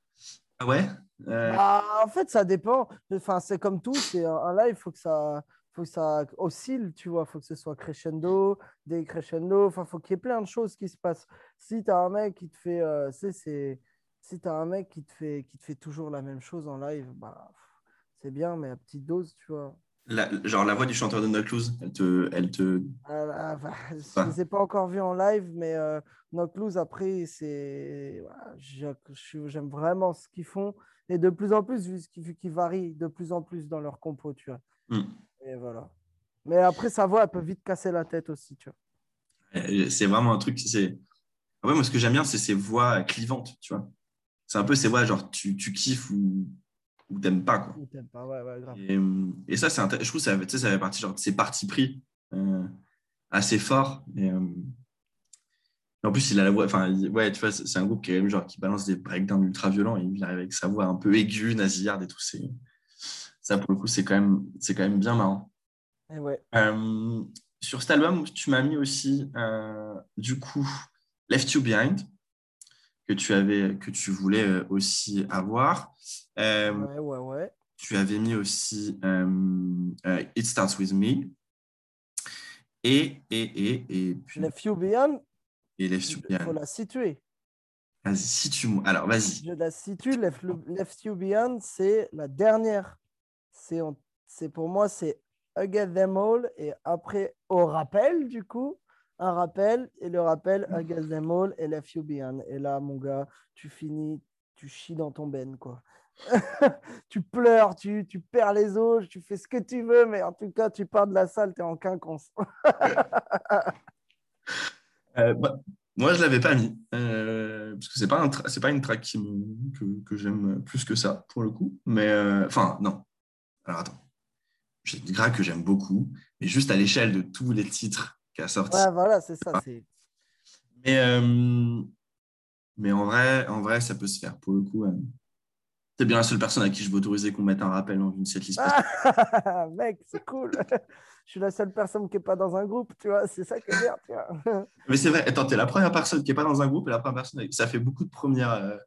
Ah ouais? Euh. bah, En fait, ça dépend. Enfin, c'est comme tout. C'est un live, il faut que ça faut que ça oscille, tu vois, faut que ce soit crescendo, décrescendo, enfin, faut qu'il y ait plein de choses qui se passent. Si tu as un mec qui te fait, euh, c'est, si tu as un mec qui te, fait, qui te fait toujours la même chose en live, bah, c'est bien, mais à petite dose, tu vois genre la voix du chanteur de Knockloose, elle te. Elle te... Ah, bah, je ne les ai pas encore vus en live, mais euh, après, c'est. J'aime vraiment ce qu'ils font. Et de plus en plus, vu qu'ils varient de plus en plus dans leur compo, tu vois. Hmm. Et voilà. Mais après, sa voix, elle peut vite casser la tête aussi, tu vois. C'est vraiment un truc. C'est... Ouais, moi, ce que j'aime bien, c'est ses voix clivantes, tu vois. C'est un peu ces voix, genre, tu, tu kiffes ou ou t'aimes pas. Quoi. pas, ouais, ouais, grave. Et, euh, et, ça, c'est je trouve que ça, ça fait partie genre, de ces partis pris euh, assez forts. Et, euh, en plus, il a la voix. Enfin, ouais, tu vois, c'est un groupe qui, genre, qui balance des breakdowns ultra violents et il arrive avec sa voix un peu aiguë, nasillarde et tout. Ça, pour le coup, c'est quand, même, quand même bien marrant. Et ouais. sur cet album, tu m'as mis aussi, du coup, Left You Behind que tu avais, que tu voulais euh, aussi avoir. Euh, ouais, ouais, ouais. Tu avais mis aussi euh, It Starts With Me. Et, et, et, et puis... Left You Beyond. Et Left You Beyond. Il faut la situer. Vas-y, situe-moi. Alors, vas-y. Je la situe. Left, Left You Beyond, c'est la dernière. C'est pour moi, c'est Against Them All. Et après, au rappel, du coup, un rappel, et le rappel, Against Them All et Left You Behind. Et là, mon gars, tu finis, tu chies dans ton ben, quoi. tu pleures, tu, tu, perds les os, tu fais ce que tu veux, mais en tout cas, tu pars de la salle, tu es en quinconce. euh, bah, moi, je ne l'avais pas mis, euh, parce que ce n'est pas, un pas une track que, que j'aime plus que ça, pour le coup. Mais, euh, enfin, non. Alors, attends. J'ai une track que j'aime beaucoup, mais juste à l'échelle de tous les titres qui a sorti. Ouais, voilà, c'est ça. Mais, euh, mais en, vrai, en vrai, ça peut se faire. Pour le coup, c'est bien la seule personne à qui je vais autoriser qu'on mette un rappel dans une setlist. Ah, mec, c'est cool. je suis la seule personne qui n'est pas dans un groupe, tu vois. C'est ça que bien, tu vois. mais c'est vrai. Attends, tu es la première personne qui n'est pas dans un groupe et la première personne. Ça fait beaucoup de premières euh,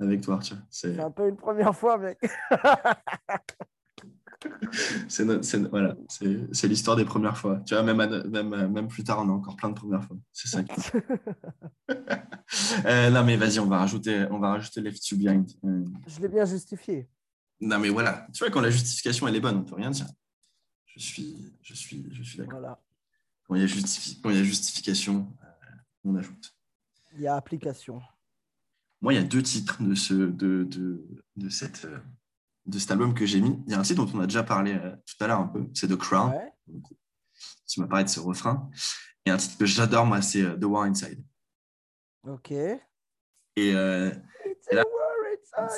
avec toi, tu vois. C'est un peu une première fois, mec. c'est voilà, c'est l'histoire des premières fois. Tu vois, même, même, même plus tard, on a encore plein de premières fois. C'est ça. euh, non, mais vas-y, on va rajouter, on va rajouter Left You Behind. Euh. Je l'ai bien justifié. Non, mais voilà. Tu vois, quand la justification elle est bonne, on peut rien dire. Je suis, je suis, je suis d'accord. Voilà. Quand il y a, quand il y a justification, euh, on ajoute. Il y a application. Moi, il y a deux titres de, ce, de, de, de cette, euh, de cet album que j'ai mis. Il y a un titre dont on a déjà parlé euh, tout à l'heure un peu, c'est The Crown. Tu m'as parlé de ce refrain. Et un titre que j'adore, moi, c'est euh, The War Inside. Ok. Et, euh, War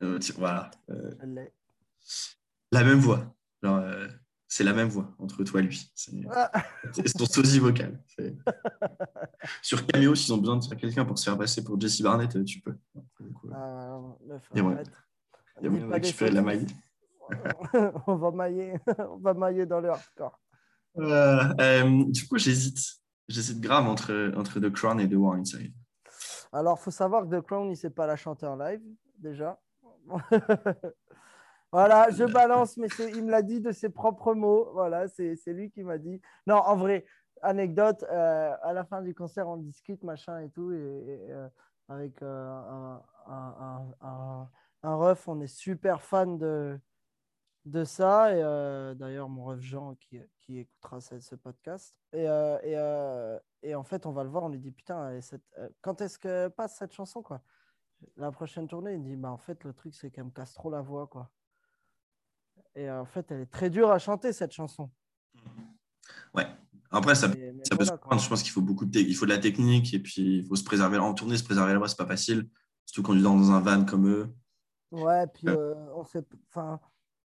Inside. voilà. la même voix. c'est la même voix entre toi et lui. C'est ah. son sosie vocal. Sur Cameo, s'ils ont besoin de quelqu'un pour se faire passer pour Jesse Barnett, tu peux. Ah, et ouais. Il y a moyen de récupérer la maille. on va mailler, on va mailler dans le hardcore. Euh, euh, du coup, j'hésite. J'hésite grave entre, entre The Crown et The War Inside. Alors, il faut savoir que The Crown, il ne sait pas la chanter en live, déjà. voilà, je balance, mais il me l'a dit de ses propres mots. Voilà, c'est lui qui m'a dit. Non, en vrai, anecdote, euh, à la fin du concert, on discute, machin et tout, et, avec un, un un ref, on est super fan de, de ça. Et euh, d'ailleurs, mon ref Jean qui, qui écoutera ce, podcast. Et, euh, et, euh, et, en fait, on va le voir, on lui dit Putain, quand est-ce que passe cette chanson quoi? La prochaine tournée, il dit bah, En fait, le truc, c'est qu'elle me casse trop la voix. quoi. Et en fait, elle est très dure à chanter cette chanson. Ouais. Après, ça, ça peut se prendre. Je pense qu'il faut beaucoup de, il faut de la technique et puis il faut se préserver en tournée, se préserver la voix, c'est pas facile. Surtout quand tu dors dans un van comme eux. Ouais, puis euh, on sait, enfin,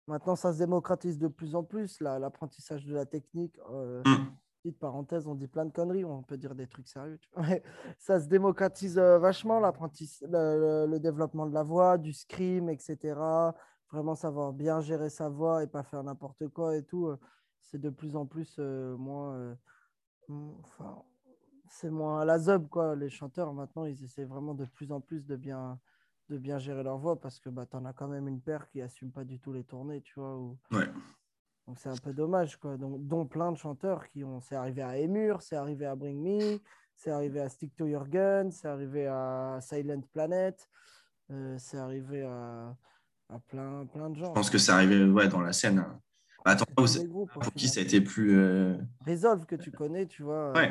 maintenant ça se démocratise de plus en plus, l'apprentissage de la technique. euh, Mm. Petite parenthèse, on dit plein de conneries, on peut dire des trucs sérieux. tu vois. Mais ça se démocratise euh, vachement, l'apprentissage, le, le- le développement de la voix, du scream, etc. Vraiment savoir bien gérer sa voix et pas faire n'importe quoi et tout. C'est de plus en plus moins. enfin, c'est moins à la zub, quoi. Les chanteurs, maintenant, ils essaient vraiment de plus en plus de bien, de bien gérer leur voix parce que bah, tu en as quand même une paire qui assume pas du tout les tournées, tu vois. ou- Ouais. Donc c'est un peu dommage, quoi. Donc, dont plein de chanteurs qui ont. C'est arrivé à Emur, c'est arrivé à Bring Me, c'est arrivé à Stick to Your Gun, c'est arrivé à Silent Planet, euh, c'est arrivé à, à plein, plein de gens. Je pense que c'est arrivé ouais, dans la scène. hein. Bah, attends, groupes, au pour qui ça a été plus. euh, Resolve que tu connais, tu vois. euh.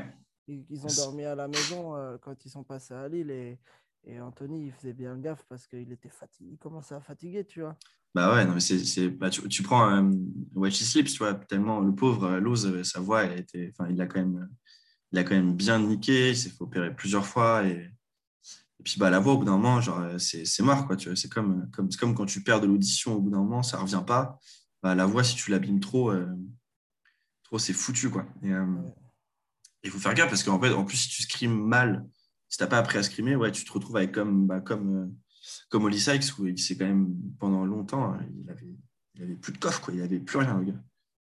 Ils, ils ont dormi à la maison euh, quand ils sont passés à Lille et, et Anthony, il faisait bien gaffe parce qu'il était fatigué, il commençait à fatiguer, tu vois. Bah ouais, non, mais c'est, bah, tu, tu prends euh, When She Sleeps, tu vois, tellement le pauvre euh, Loz, euh, sa voix, elle a été, il l'a quand même, il a quand même bien niqué, il s'est fait opérer plusieurs fois et, et puis bah la voix au bout d'un moment, genre euh, c'est, c'est mort quoi, tu vois, c'est comme, comme, c'est comme quand tu perds de l'audition au bout d'un moment, ça revient pas. Bah, la voix, si tu l'abîmes trop, euh, trop c'est foutu quoi. Et, euh, Ouais. il faut faire gaffe parce qu'en fait, en plus si tu scrimes mal, si t'as pas appris à scrimer, ouais, tu te retrouves avec comme, bah, comme euh, comme Oli Sykes, où il s'est quand même, pendant longtemps, hein, il avait, il avait plus de coffre, quoi. il avait plus rien, le gars.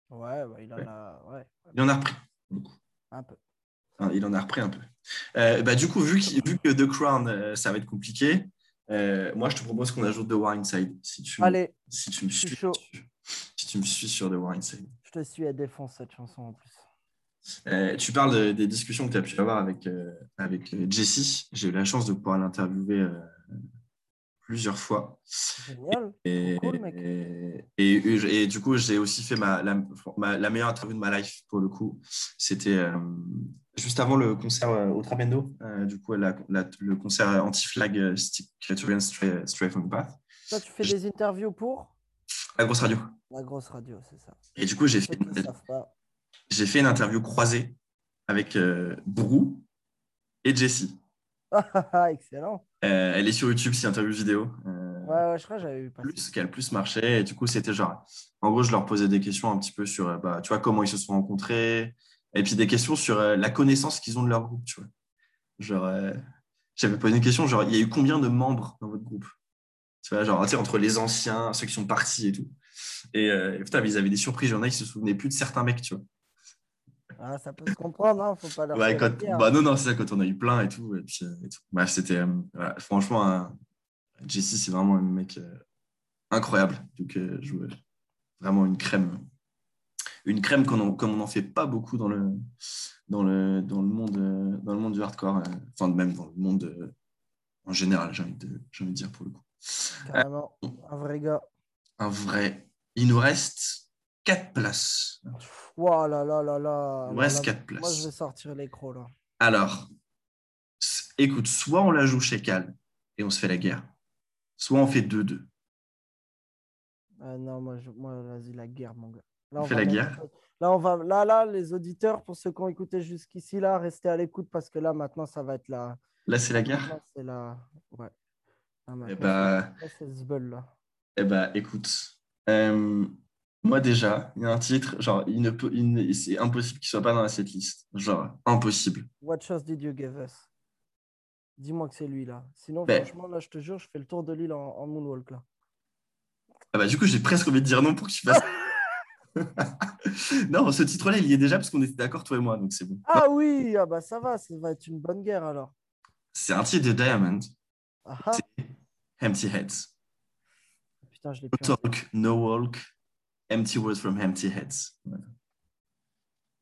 Ouais, bah, il en Ouais. a. Ouais, Il en a repris, beaucoup. un peu. Il en a repris un peu. Euh, bah, du coup, vu, vu que The Crown, euh, ça va être compliqué, euh, moi, je te propose qu'on ajoute The War Inside, si tu, Allez, si tu me suis. Si tu me suis sur The War Inside. je te suis, elle défonce cette chanson en plus. Euh, tu parles de- des discussions que tu as pu avoir avec, euh, avec euh, Jessie. J'ai eu la chance de pouvoir l'interviewer euh, plusieurs fois. Génial. Et, cool, mec. et, et- et du coup, j'ai aussi fait ma, la, ma- la meilleure interview de ma life pour le coup. C'était juste avant le concert au Trabendo. Euh, du coup, la- la- le concert anti-flag Stick Stray, Stray from the Path. Toi, tu fais Je- des interviews pour? La grosse radio. la grosse radio, c'est ça. Et du coup, j'ai fait, pas. J'ai fait une interview croisée avec euh, Brou et Jessie. Ah, Excellent. Euh, elle est sur YouTube, c'est interview vidéo. Euh, Ouais, ouais, je crois que j'avais vu plus, qui a le plus marché. Et du coup, c'était genre, en gros, je leur posais des questions un petit peu sur, bah, tu vois, comment ils se sont rencontrés. Et puis des questions sur la connaissance qu'ils ont de leur groupe, tu vois. Genre, j'avais posé une question, genre, il y a eu combien de membres dans votre groupe? Tu vois, genre, tu sais, entre les anciens, ceux qui sont partis et tout. Et, et putain, mais ils avaient des surprises. Il y en a qui se souvenaient plus de certains mecs, tu vois. Ah, ça peut se comprendre, hein, faut pas leur Ouais, quand- guerre. bah non, non, c'est ça, quand on a eu plein et tout. Et puis, euh, et tout. Bref, c'était euh, franchement, Jesse, c'est vraiment un mec euh, incroyable. Donc, euh, je- vraiment une crème. Une crème comme on n'en fait pas beaucoup dans le, dans le, dans le, monde, dans le monde du hardcore. Enfin, même dans le monde en général, j'ai envie, de, j'ai envie de dire pour le coup. Carrément, un vrai gars. Un vrai. Il nous reste quatre places. Ouah là là là là. Il là reste là. quatre Moi, je places. vais sortir l'écro là. Alors, écoute, soit on la joue chez Cal et on se fait la guerre, soit on fait 2-2. Ah non, moi, je... moi vas-y, la guerre, mon gars. Là, On fait la guerre Là, on va... là, là, les auditeurs, pour ceux qui ont écouté jusqu'ici, là, restez à l'écoute parce que là, maintenant, ça va être la. Là, c'est la guerre? Maintenant, c'est la. Ouais. Ah, Eh maintenant, bah, c'est- là, là. eh bah, écoute, euh, moi déjà, il y a un titre, genre, il ne peut, il c'est impossible qu'il soit pas dans la setlist. Genre, impossible. What chose did you give us? Dis-moi que c'est lui, là. Sinon, Ben. franchement, là, je te jure, je fais le tour de l'île en, en moonwalk, là. Ah bah, du coup, j'ai presque envie de dire non pour que tu fasses. non, ce titre-là, il y est déjà parce qu'on était d'accord, toi et moi, donc c'est bon. Ah oui, ah bah ça va, ça va être une bonne guerre alors. C'est un titre de Diamond, Ah ah, Empty Heads. putain, je l'ai No talk, no walk, empty words from empty heads. Voilà.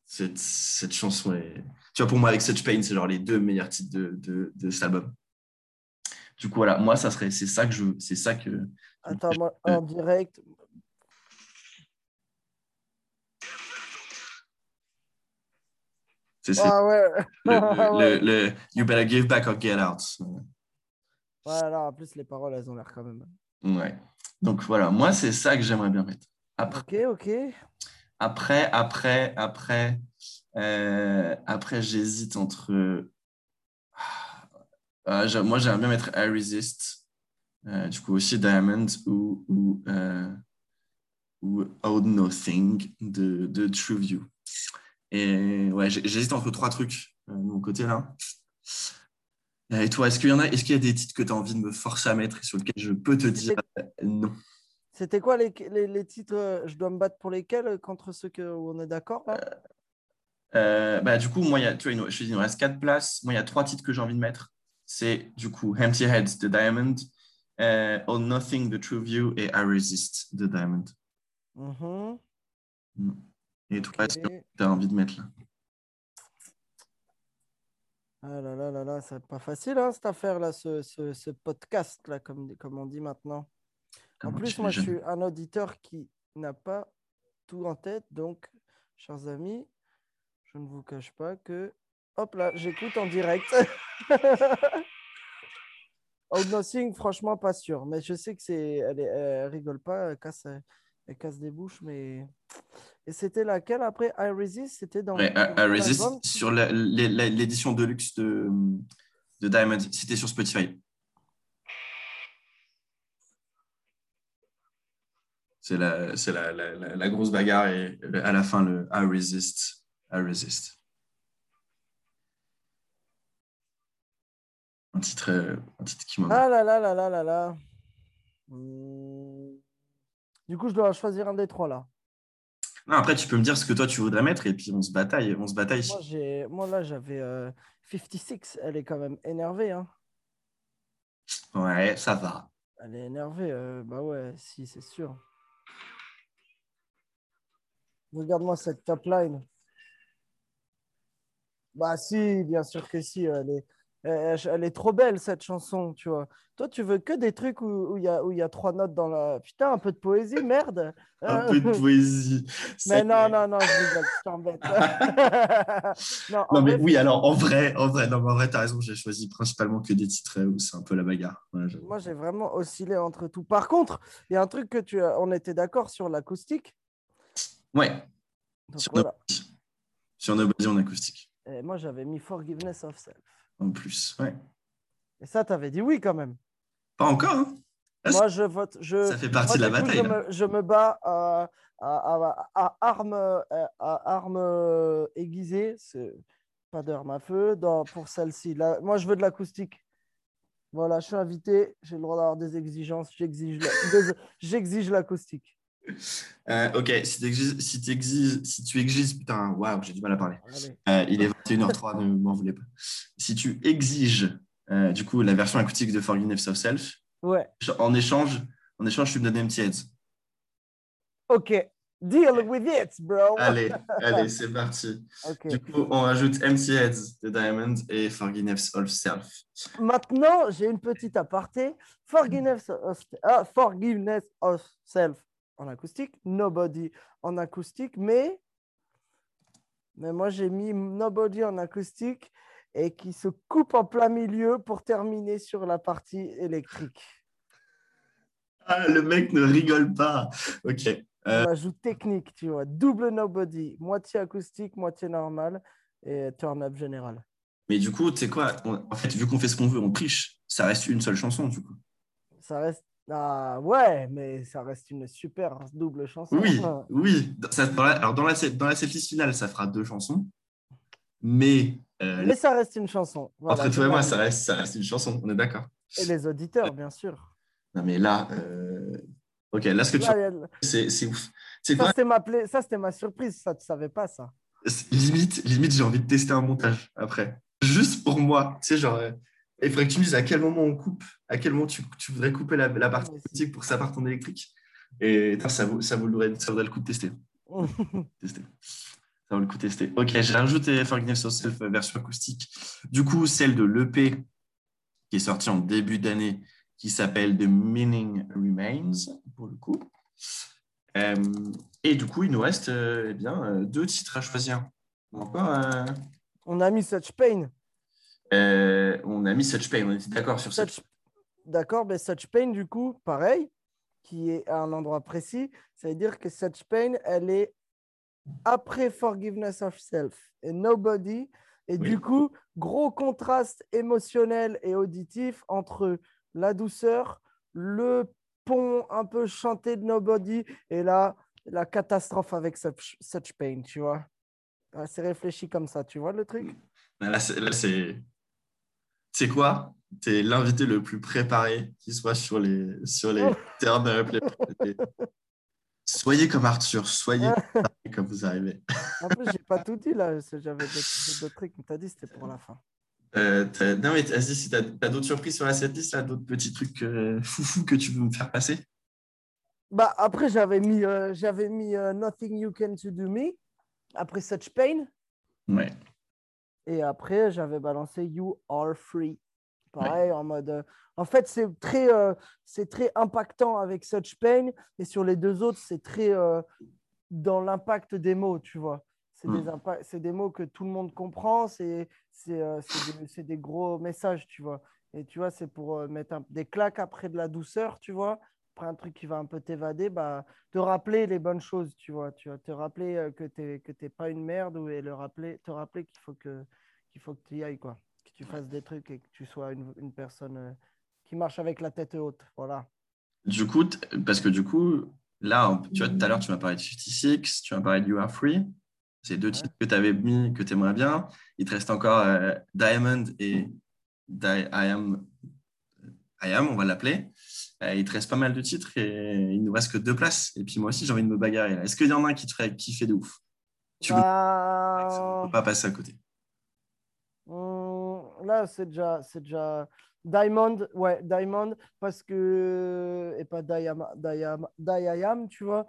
Cette, cette chanson est. Tu vois, pour moi, avec Such Pain, c'est genre les deux meilleurs titres de, de, de cet album. Du coup, voilà, moi, ça serait, c'est ça que je, c'est ça que. Attends, moi, en direct. C'est c'est Ah ouais. le, Ah le- le- le You better give back or get out. Voilà, en plus, les paroles, elles ont l'air quand même. Ouais. Donc voilà, moi, c'est ça que j'aimerais bien mettre. Après, Ok, ok. après, après, après, euh, après j'hésite entre. Euh, j'a- moi, j'aimerais bien mettre I Resist. Euh, du coup, aussi Diamond ou, ou, euh, ou Old Nothing de, de True View. Et ouais, j'hésite entre trois trucs de mon côté là. Et toi, est-ce qu'il y en a, est-ce qu'il y a des titres que tu as envie de me forcer à mettre et sur lesquels je peux te dire non? C'était quoi les, les, les titres euh, Je dois me battre pour lesquels euh, contre ceux que, où on est d'accord là? Euh, bah, du coup, moi, il y a, tu vois, il nous- je dis, il nous reste quatre places. Moi, il y a trois titres que j'ai envie de mettre. C'est du coup Empty Heads de Diamond, euh, All Nothing de True View et I Resist de Diamond. Mhm, Et toi, est-ce que tu as envie de mettre là? Ah là là là là, c'est pas facile hein, cette affaire là, ce, ce, ce podcast là, comme, comme on dit maintenant. En plus, moi je suis un auditeur qui n'a pas tout en tête, donc, chers amis, je ne vous cache pas que. Hop là, j'écoute en direct. Old Nothing, franchement, pas sûr. Mais je sais que c'est. Elle, rigole pas, elle casse, elle casse des bouches, mais. Et c'était laquelle après? I Resist C'était dans. Ouais, I, I Resist sur l'édition de luxe de, de Diamond. C'était sur Spotify. C'est la, c'est la, la, grosse bagarre et à la fin, le I Resist. I Resist. Un titre, euh, un titre qui m'a. Ah là là là là là là. Hmm. Du coup, je dois choisir un des trois là. Non, après, tu peux me dire ce que toi tu voudrais mettre et puis on se bataille. On se bataille. Moi, j'ai... Moi là, j'avais euh, 56. Elle est quand même énervée. Hein. Ouais, ça va. Elle est énervée. euh, Bah ouais, si, c'est sûr. Regarde-moi cette top line. Bah si, bien sûr que si. Elle est, elle, est trop belle cette chanson, tu vois. Toi, tu veux que des trucs où il y a, où il y a trois notes dans la. Putain, un peu de poésie, merde. Un peu de poésie. Mais non, non, non, je rigole, je t'embête. non, mais vrai, oui, alors en vrai, en vrai, non, mais en vrai, t'as raison, j'ai choisi principalement que des titres où c'est un peu la bagarre. Ouais. Moi, j'ai vraiment oscillé entre tout. Par contre, il y a un truc que tu as... On était d'accord sur l'acoustique. Ouais, Donc, sur, voilà. Nobody. sur Nobody en acoustique, Et moi, j'avais mis Forgiveness of Self. en plus. Ouais. Et ça, tu avais dit oui quand même. Pas encore, hein Moi, je vote. Je... Ça fait partie moi, de la coup, bataille. Je me, je me bats à, à, à, à armes euh, à armes euh, aiguisées. C'est pas d'armes à feu dans, pour celle-ci. Là, moi, je veux de l'acoustique. Voilà, je suis invité. J'ai le droit d'avoir des exigences. J'exige l'acoustique. Euh, ok, si, si, si tu exiges. Putain, waouh, j'ai du mal à parler. Euh, il est 21h03, ne m'en voulez pas. Si tu exiges, euh, du coup, la version acoustique de Forgiveness of Self, Ouais. en échange, en échange, tu me donnes Empty Heads. Ok. Deal with it, bro. Allez, allez, c'est parti. Ok. Du coup, on rajoute Empty Heads de Diamond et Forgiveness of Self. Maintenant, j'ai une petite aparté. Forgiveness of, ah, forgiveness of self en acoustique, nobody en acoustique, mais, mais moi j'ai mis nobody en acoustique et qui se coupe en plein milieu pour terminer sur la partie électrique. Ah, le mec ne rigole pas. Ok. Euh, On ajoute technique, tu vois, double nobody, moitié acoustique, moitié normal et turn up général. mais du coup, tu sais quoi? On- En fait, vu qu'on fait ce qu'on veut, on triche. Ça reste une seule chanson, du coup. Ça reste. Ah ouais, mais ça reste une super double chanson. Oui, oui. Dans- ça- dans la- alors, dans la, dans la finale, ça fera deux chansons. Mais euh, Mais ça reste une chanson. Voilà, entre toi et moi, ça reste, ça reste une chanson. On est d'accord. Et les auditeurs, bien sûr. Non, mais là, euh, ok, là, ce que tu c'est ouf. Ça, c'était ma, pla- ça, c'était ma surprise. Ça, tu savais pas ça. Limite, limite j'ai envie de tester un montage après. Juste pour moi. Tu sais, genre, euh, il faudrait que tu me dises à quel moment on coupe, à quel moment tu, tu voudrais couper la, la partie acoustique pour que ça parte en électrique. Et ça, vaut, ça, vaudrait, ça vaudrait le coup de tester. tester. Ça vaut le coup de tester. Ok, j'ai rajouté Forgiveness of Self euh, version acoustique. Du coup, celle de l'EP qui est sortie en début d'année, qui s'appelle The Meaning Remains, pour le coup. Euh, et du coup, il nous reste euh, eh bien, euh, deux titres à choisir. Encore, On a mis Such Pain. Euh, on a mis Such Pain, on était d'accord sur Such Such- D'accord, mais Such Pain, du coup, pareil, qui est à un endroit précis. Ça veut dire que Such Pain, elle est après Forgiveness of Self. Et Nobody, Et du coup, gros contraste émotionnel et auditif entre la douceur, le pont un peu chanté de Nobody et là, la catastrophe avec Such, such Pain, tu vois. c'est réfléchi comme ça, tu vois le truc? Là, c'est. C'est quoi? Tu es l'invité le plus préparé qui soit sur les, sur les termes Soyez comme Arthur, soyez comme vous arrivez. en plus, j'ai pas tout dit là. J'avais d'autres trucs, mais t'as dit c'était pour la fin. Euh, non, mais si tu as, d'autres surprises sur la setlist, d'autres petits trucs euh, foufou que tu veux me faire passer? Bah, Après, j'avais mis, euh, j'avais mis Nothing You Can Do Me, après Such Pain. Ouais. Et après, j'avais balancé You Are Free. Pareil, en mode. en fait, c'est très, c'est très impactant avec Such Pain. Et sur les deux autres, c'est très dans l'impact des mots, tu vois. C'est des, hmm. des, mots que tout le monde comprend. C'est euh, des, des, gros messages, tu vois. Et tu vois, c'est pour euh, mettre des claques après de la douceur, tu vois. Un truc qui va un peu t'évader, bah, te rappeler les bonnes choses, tu vois. Tu vois te rappeler euh, que tu n'es pas une merde ou et le rappeler, te rappeler qu'il faut que, qu'il faut que tu y ailles, quoi. Que tu fasses des trucs et que tu sois une, une personne qui marche avec la tête haute. Voilà. Du coup, parce que du coup, là, tu vois, tout à l'heure, tu m'as parlé de 56, tu m'as parlé de You Are Free. C'est deux titres que tu avais mis, que tu aimerais bien. Il te reste encore euh, Diamond et I, am, I Am, on va l'appeler. Euh, il te reste pas mal de titres et il ne reste que deux places. Et puis moi aussi, j'ai envie de me bagarrer. Est-ce qu'il y en a un qui te ferait kiffer de ouf? Tu ne bah, peux pas passer à côté. Hum, là, c'est déjà, c'est déjà Diamond, ouais, Diamond, parce que. Et pas Diam, Diam, Diam, tu vois.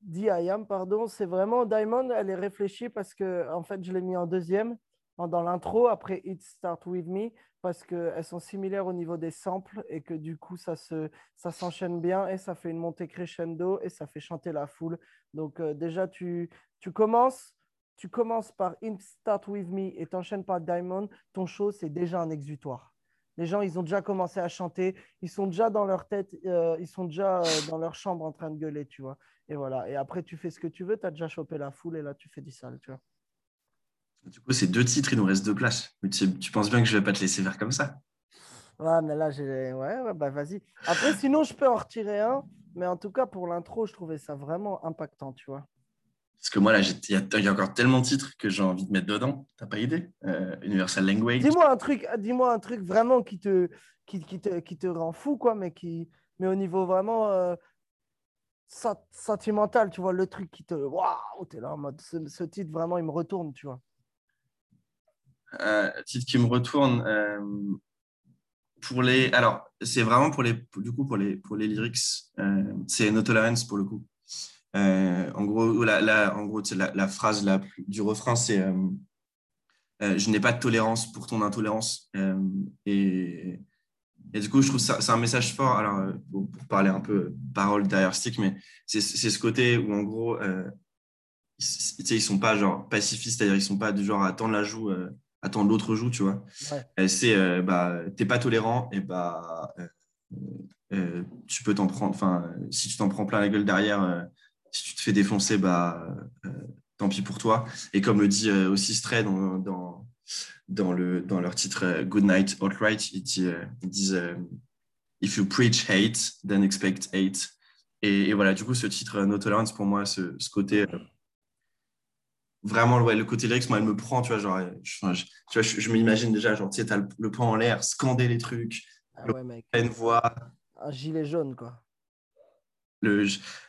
D.I.A.M., pardon, c'est vraiment Diamond, elle est réfléchie parce que, en fait, je l'ai mis en deuxième dans l'intro après It Start With Me parce qu'elles sont similaires au niveau des samples et que du coup, ça, se, ça s'enchaîne bien et ça fait une montée crescendo et ça fait chanter la foule. Donc, euh, déjà, tu, tu, commences, tu commences par It Start With Me et t'enchaînes par Diamond. Ton show, c'est déjà un exutoire. Les gens, ils ont déjà commencé à chanter, ils sont déjà dans leur tête, euh, ils sont déjà euh, dans leur chambre en train de gueuler, tu vois. Et voilà. Et après, tu fais ce que tu veux, tu as déjà chopé la foule et là, tu fais du sale, tu vois. Du coup, c'est deux titres, il nous reste deux places. tu, penses bien que je vais pas te laisser faire comme ça? Ouais, mais là, j'ai. Ouais, ouais, bah vas-y. Après, sinon, je peux en retirer un. Mais en tout cas, pour l'intro, je trouvais ça vraiment impactant, tu vois. Parce que moi, là, il y, a encore tellement de titres que j'ai envie de mettre dedans. T'as pas idée? Euh, Universal Language. Dis-moi un truc, dis-moi un truc vraiment qui te, qui, qui, te, qui te rend fou, quoi, mais qui, mais au niveau vraiment euh, sentimental, tu vois, le truc qui te. Waouh, t'es là en mode. Ce, titre, vraiment, il me retourne, tu vois. Euh, titre qui me retourne. Euh, pour les. Alors, c'est vraiment pour les. Du coup, pour les, pour les lyrics, euh, c'est No Tolerance pour le coup. en gros, la, en gros la, la phrase la du refrain, c'est Je n'ai pas de tolérance pour ton intolérance. et et du coup, je trouve ça c'est un message fort. Alors, pour, parler un peu parole derrière stick, mais c'est ce côté où, en gros, ils, ils sont pas genre pacifistes, c'est-à-dire ils sont pas du genre à attendre la joue, euh, attendre l'autre joue, tu vois. C'est, euh, bah, t'es pas tolérant, et bah, tu peux t'en prendre. Enfin, si tu t'en prends plein la gueule derrière, si tu te fais défoncer, bah, tant pis pour toi. Et comme le dit aussi Stray dans, dans dans, le, dans leur titre euh, Good Night Outright, ils, euh, disent euh, If you preach hate, then expect hate. Et, voilà, du coup, ce titre No Tolerance, pour moi, ce, ce côté. Vraiment, ouais, le côté lyrics, moi, elle me prend, tu vois, genre, je, tu vois, je, m'imagine déjà, genre, tu sais, t'as le, le poing en l'air, scander les trucs, ah ouais, mec. une voix. Un gilet jaune, quoi. Le,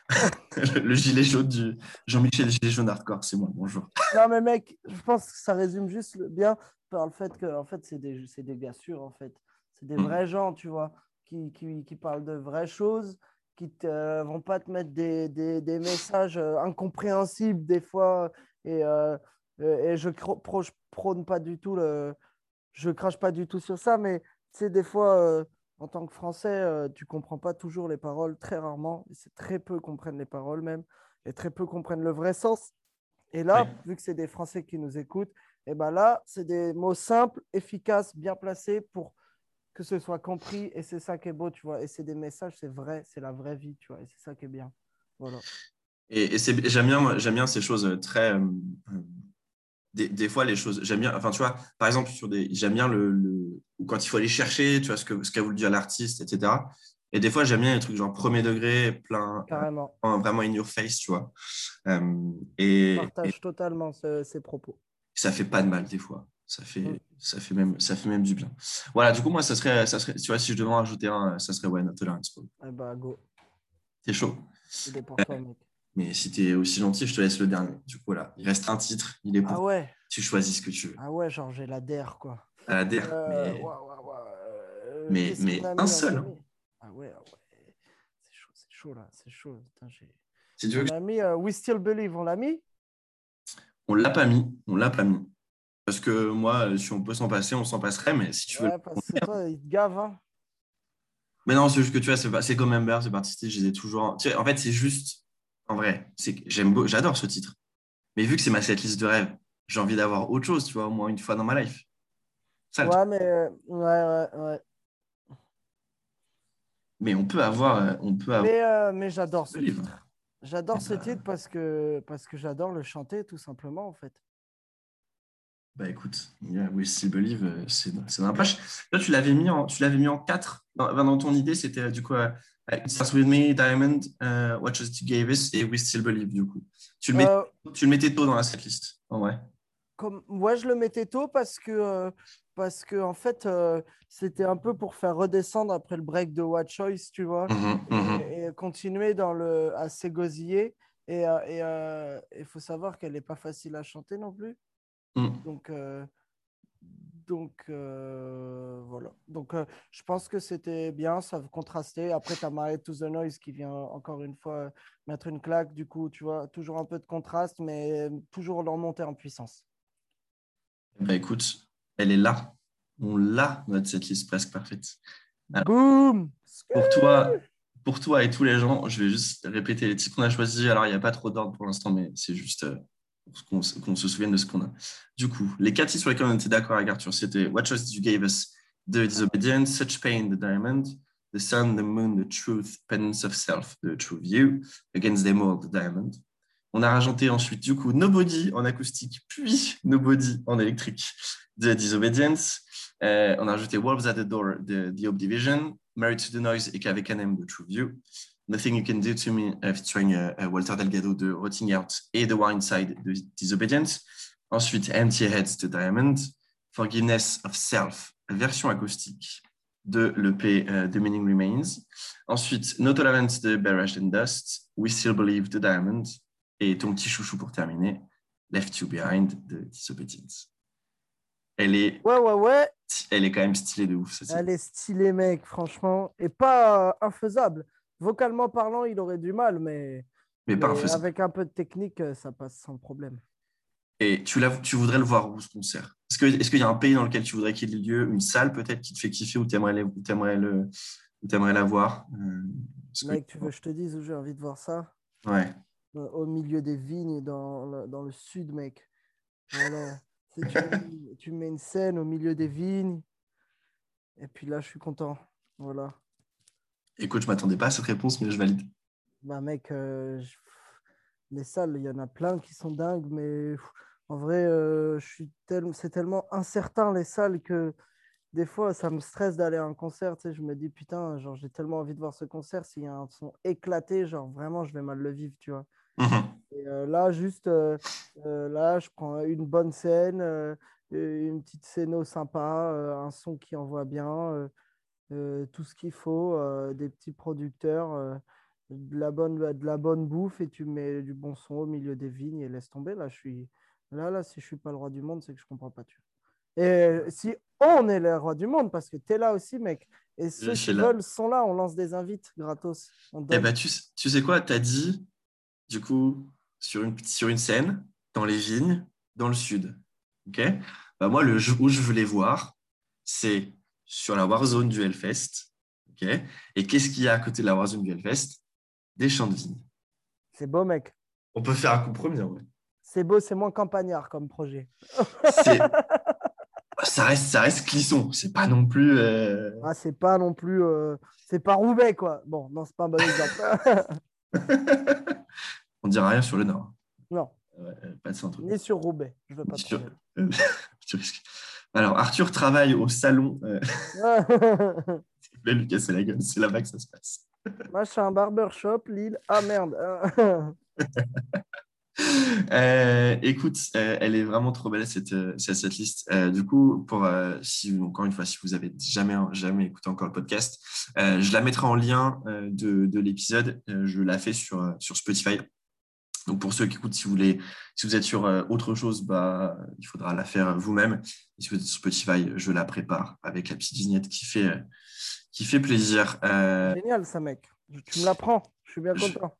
le gilet jaune du Jean-Michel Gilet jaune hardcore, c'est moi, bonjour. Non, mais mec, je pense que ça résume juste bien par le fait que en fait, c'est des, des gars sûrs, en fait. C'est des mm. vrais gens, tu vois, qui, qui, qui, parlent de vraies choses, qui ne vont pas te mettre des, des, des, messages euh, incompréhensibles des fois. Et, euh, et je, je prône pas du tout le. Je crache pas du tout sur ça, mais c'est des fois. Euh, en tant que Français, tu comprends pas toujours les paroles, très rarement. C'est très peu comprennent les paroles même, et très peu comprennent le vrai sens. Et là, vu que c'est des Français qui nous écoutent, et ben là, c'est des mots simples, efficaces, bien placés pour que ce soit compris. Et c'est ça qui est beau, tu vois. Et c'est des messages, c'est vrai, c'est la vraie vie, tu vois. Et c'est ça qui est bien. Voilà. Et, j'aime bien, j'aime bien ces choses très, euh, des, des fois, les choses, j'aime bien, enfin, tu vois, par exemple, sur des, j'aime bien le, le- quand il faut aller chercher, tu vois, ce que ce qu'a voulu dire l'artiste, etc. Et des fois, j'aime bien les trucs genre premier degré, plein, Carrément. euh, vraiment in your face, tu vois. Euh, et, Je et partage totalement ce- ces propos. ça fait pas de mal des fois. Ça fait, Mm. ça fait même, ça fait même du bien. Voilà, du coup, moi, ça serait, ça serait, tu vois, si je devais en rajouter un, ça serait ouais, No Tolerance. Eh bah, go. T'es chaud. Il est pour toi, mec. Mais si t'es aussi gentil, je te laisse le dernier. Du coup, voilà, il reste un titre. Il est pour. Ah ouais, Tu choisis ce que tu veux. ah ouais, genre j'ai la DER, quoi. À la DR, Euh, mais ouais, euh, mais- un seul. premier Ah ouais, ah ouais. C'est chaud, c'est chaud là, c'est chaud. Putain, j'ai- si tu veux, on que- a mis euh, We Still Believe, on l'a mis? On l'a pas mis. On l'a pas mis. Parce que moi, si on peut s'en passer, on s'en passerait. Mais si tu veux. Ouais, parce que toi, il te gave, hein. Mais non, c'est juste que tu vois, c'est comme Member, c'est parti, je les ai toujours. Tu sais, en fait, c'est juste. En vrai, c'est que j'aime, beau- j'adore ce titre. Mais vu que c'est ma setlist de rêve, j'ai envie d'avoir autre chose, tu vois, au moins une fois dans ma life. Ça, Ouais, mais euh, ouais, ouais, ouais. Mais on peut avoir, euh, on peut avoir Mais, euh, mais j'adore ce livre. titre. J'adore ce titre parce que, parce que j'adore le chanter, tout simplement, en fait. Bah écoute, yeah, We Still Believe, euh, c'est la poche. Là, tu l'avais mis en, tu l'avais mis en 4. Dans, dans ton idée, c'était euh, du coup euh, It Starts With Me, Diamond, euh, What Just You Gave Us et We Still Believe, du coup. Tu le, mets- Euh, tu le mettais tôt dans la setlist, en vrai. comme, ouais, je le mettais tôt parce que, euh, parce que en fait, euh, c'était un peu pour faire redescendre après le break de What Choice, tu vois, Mhm, mhm. et, et continuer dans le, à s'égosiller. Et et, il faut savoir qu'elle n'est pas facile à chanter non plus. Mm. Donc, euh, donc euh, voilà. Donc, euh, je pense que c'était bien, ça contrastait. Après, tu as Married to the Noise qui vient encore une fois mettre une claque. Du coup, tu vois, toujours un peu de contraste, mais toujours leur montée en puissance. Bah écoute, elle est là. On l'a, notre setlist presque parfaite. Alors. Boum Pour toi, pour toi et tous les gens, je vais juste répéter les titres qu'on a choisis. Alors, il n'y a pas trop d'ordre pour l'instant, mais c'est juste qu'on se- souvienne de ce qu'on a. Du coup, les quatre titres sur lesquels on était d'accord avec Arthur, c'était What Choice You Gave Us, The Disobedience, Such Pain, The Diamond, The Sun, The Moon, The Truth, Penance of Self, The True View, Against Them All, The Diamond. On a rajouté ensuite, du coup, Nobody en acoustique, puis Nobody en électrique, The Disobedience. Euh, on a rajouté Wolves at the Door, The, the Obdivision, Married to the Noise et Canem, The True View. Nothing You Can Do to Me, uh, featuring uh, uh, Walter Delgado de Rotting Out et The Wind Side de Disobedience. Ensuite, Empty Heads de Diamond, Forgiveness of Self, version acoustique de l'EP uh, The Meaning Remains. Ensuite, No Tolerance de Barrage and Dust, We Still Believe de Diamond et ton petit chouchou pour terminer, Left You Behind de Disobedience. Elle est, Ouais, ouais, ouais. elle est quand même stylée de ouf. Ça, Elle est stylée, mec, franchement. Et pas euh, infaisable. Vocalement parlant, il aurait du mal, mais, avec un peu de technique, euh, ça passe sans problème. Et tu, tu voudrais le voir où ce concert? Est-ce qu'il y a un pays dans lequel tu voudrais qu'il ait lieu, une salle peut-être qui te fait kiffer ou tu aimerais, le, où t'aimerais la voir? Euh, que- Mec, tu veux que je te dise où j'ai envie de voir ça? Ouais. Euh, Au milieu des vignes, dans le, dans le sud, mec. Voilà. Tu, tu mets une scène au milieu des vignes. Et puis là, je suis content. Voilà. Écoute, je m'attendais pas à cette réponse, mais je valide. Bah, mec, euh, je- les salles, il y en a plein qui sont dingues, mais en vrai, euh, je suis tel- c'est tellement incertain les salles que des fois, ça me stresse d'aller à un concert. Tu sais, je me dis, putain, genre, j'ai tellement envie de voir ce concert. S'il y a un son éclaté, genre, vraiment, je vais mal le vivre, tu vois. Mhm. Et euh, là, juste, euh, euh, là, je prends une bonne scène, une petite scéno sympa, un son qui envoie bien, tout ce qu'il faut, euh, des petits producteurs, euh, de, la bonne, de la bonne bouffe, et tu mets du bon son au milieu des vignes et laisse tomber. Là, je suis, là, là si je suis pas le roi du monde, c'est que je comprends pas. Tu. Et si on est le roi du monde, parce que tu es là aussi, mec, et ceux qui là. veulent sont là, on lance des invites gratos. On Eh ben, tu, sais- tu sais quoi? Tu as dit, du coup, sur une, sur une scène, dans les vignes, dans le sud. Ok? Bah, Moi, le où je veux les voir, c'est sur la Warzone du Hellfest. ok? Et qu'est-ce qu'il y a à côté de la Warzone du Hellfest? Des champs de vignes. C'est beau, mec. On peut faire un compromis, vrai. C'est beau, c'est moins campagnard comme projet. C'est- ça, reste, ça reste Clisson. C'est pas non plus. euh, Ah, c'est pas non plus. euh, C'est pas Roubaix, quoi. Bon, non, c'est pas un bon exemple. On dira rien sur le Nord. non. Ouais, euh, pas de centre. Ni sur Roubaix. Je veux pas Sur- tu risques. Alors, Arthur travaille au salon. Euh, plaît, Lucas, c'est la gueule. C'est là-bas que ça se passe. Moi, je suis un barbershop, Lille. Ah merde. Euh, écoute, euh, elle est vraiment trop belle cette, euh, cette, liste. Euh, du coup, pour si encore une fois, si vous avez jamais jamais écouté encore le podcast, je la mettrai en lien de, de l'épisode. Je la fais sur sur Spotify. Donc pour ceux qui écoutent, si vous voulez, si vous êtes sur euh, autre chose, bah il faudra la faire vous-même. Et si vous êtes sur Spotify, je la prépare avec la petite vignette qui fait euh, qui fait plaisir. Euh, Génial, ça, mec. Tu me l'apprends. Je suis bien Je- content.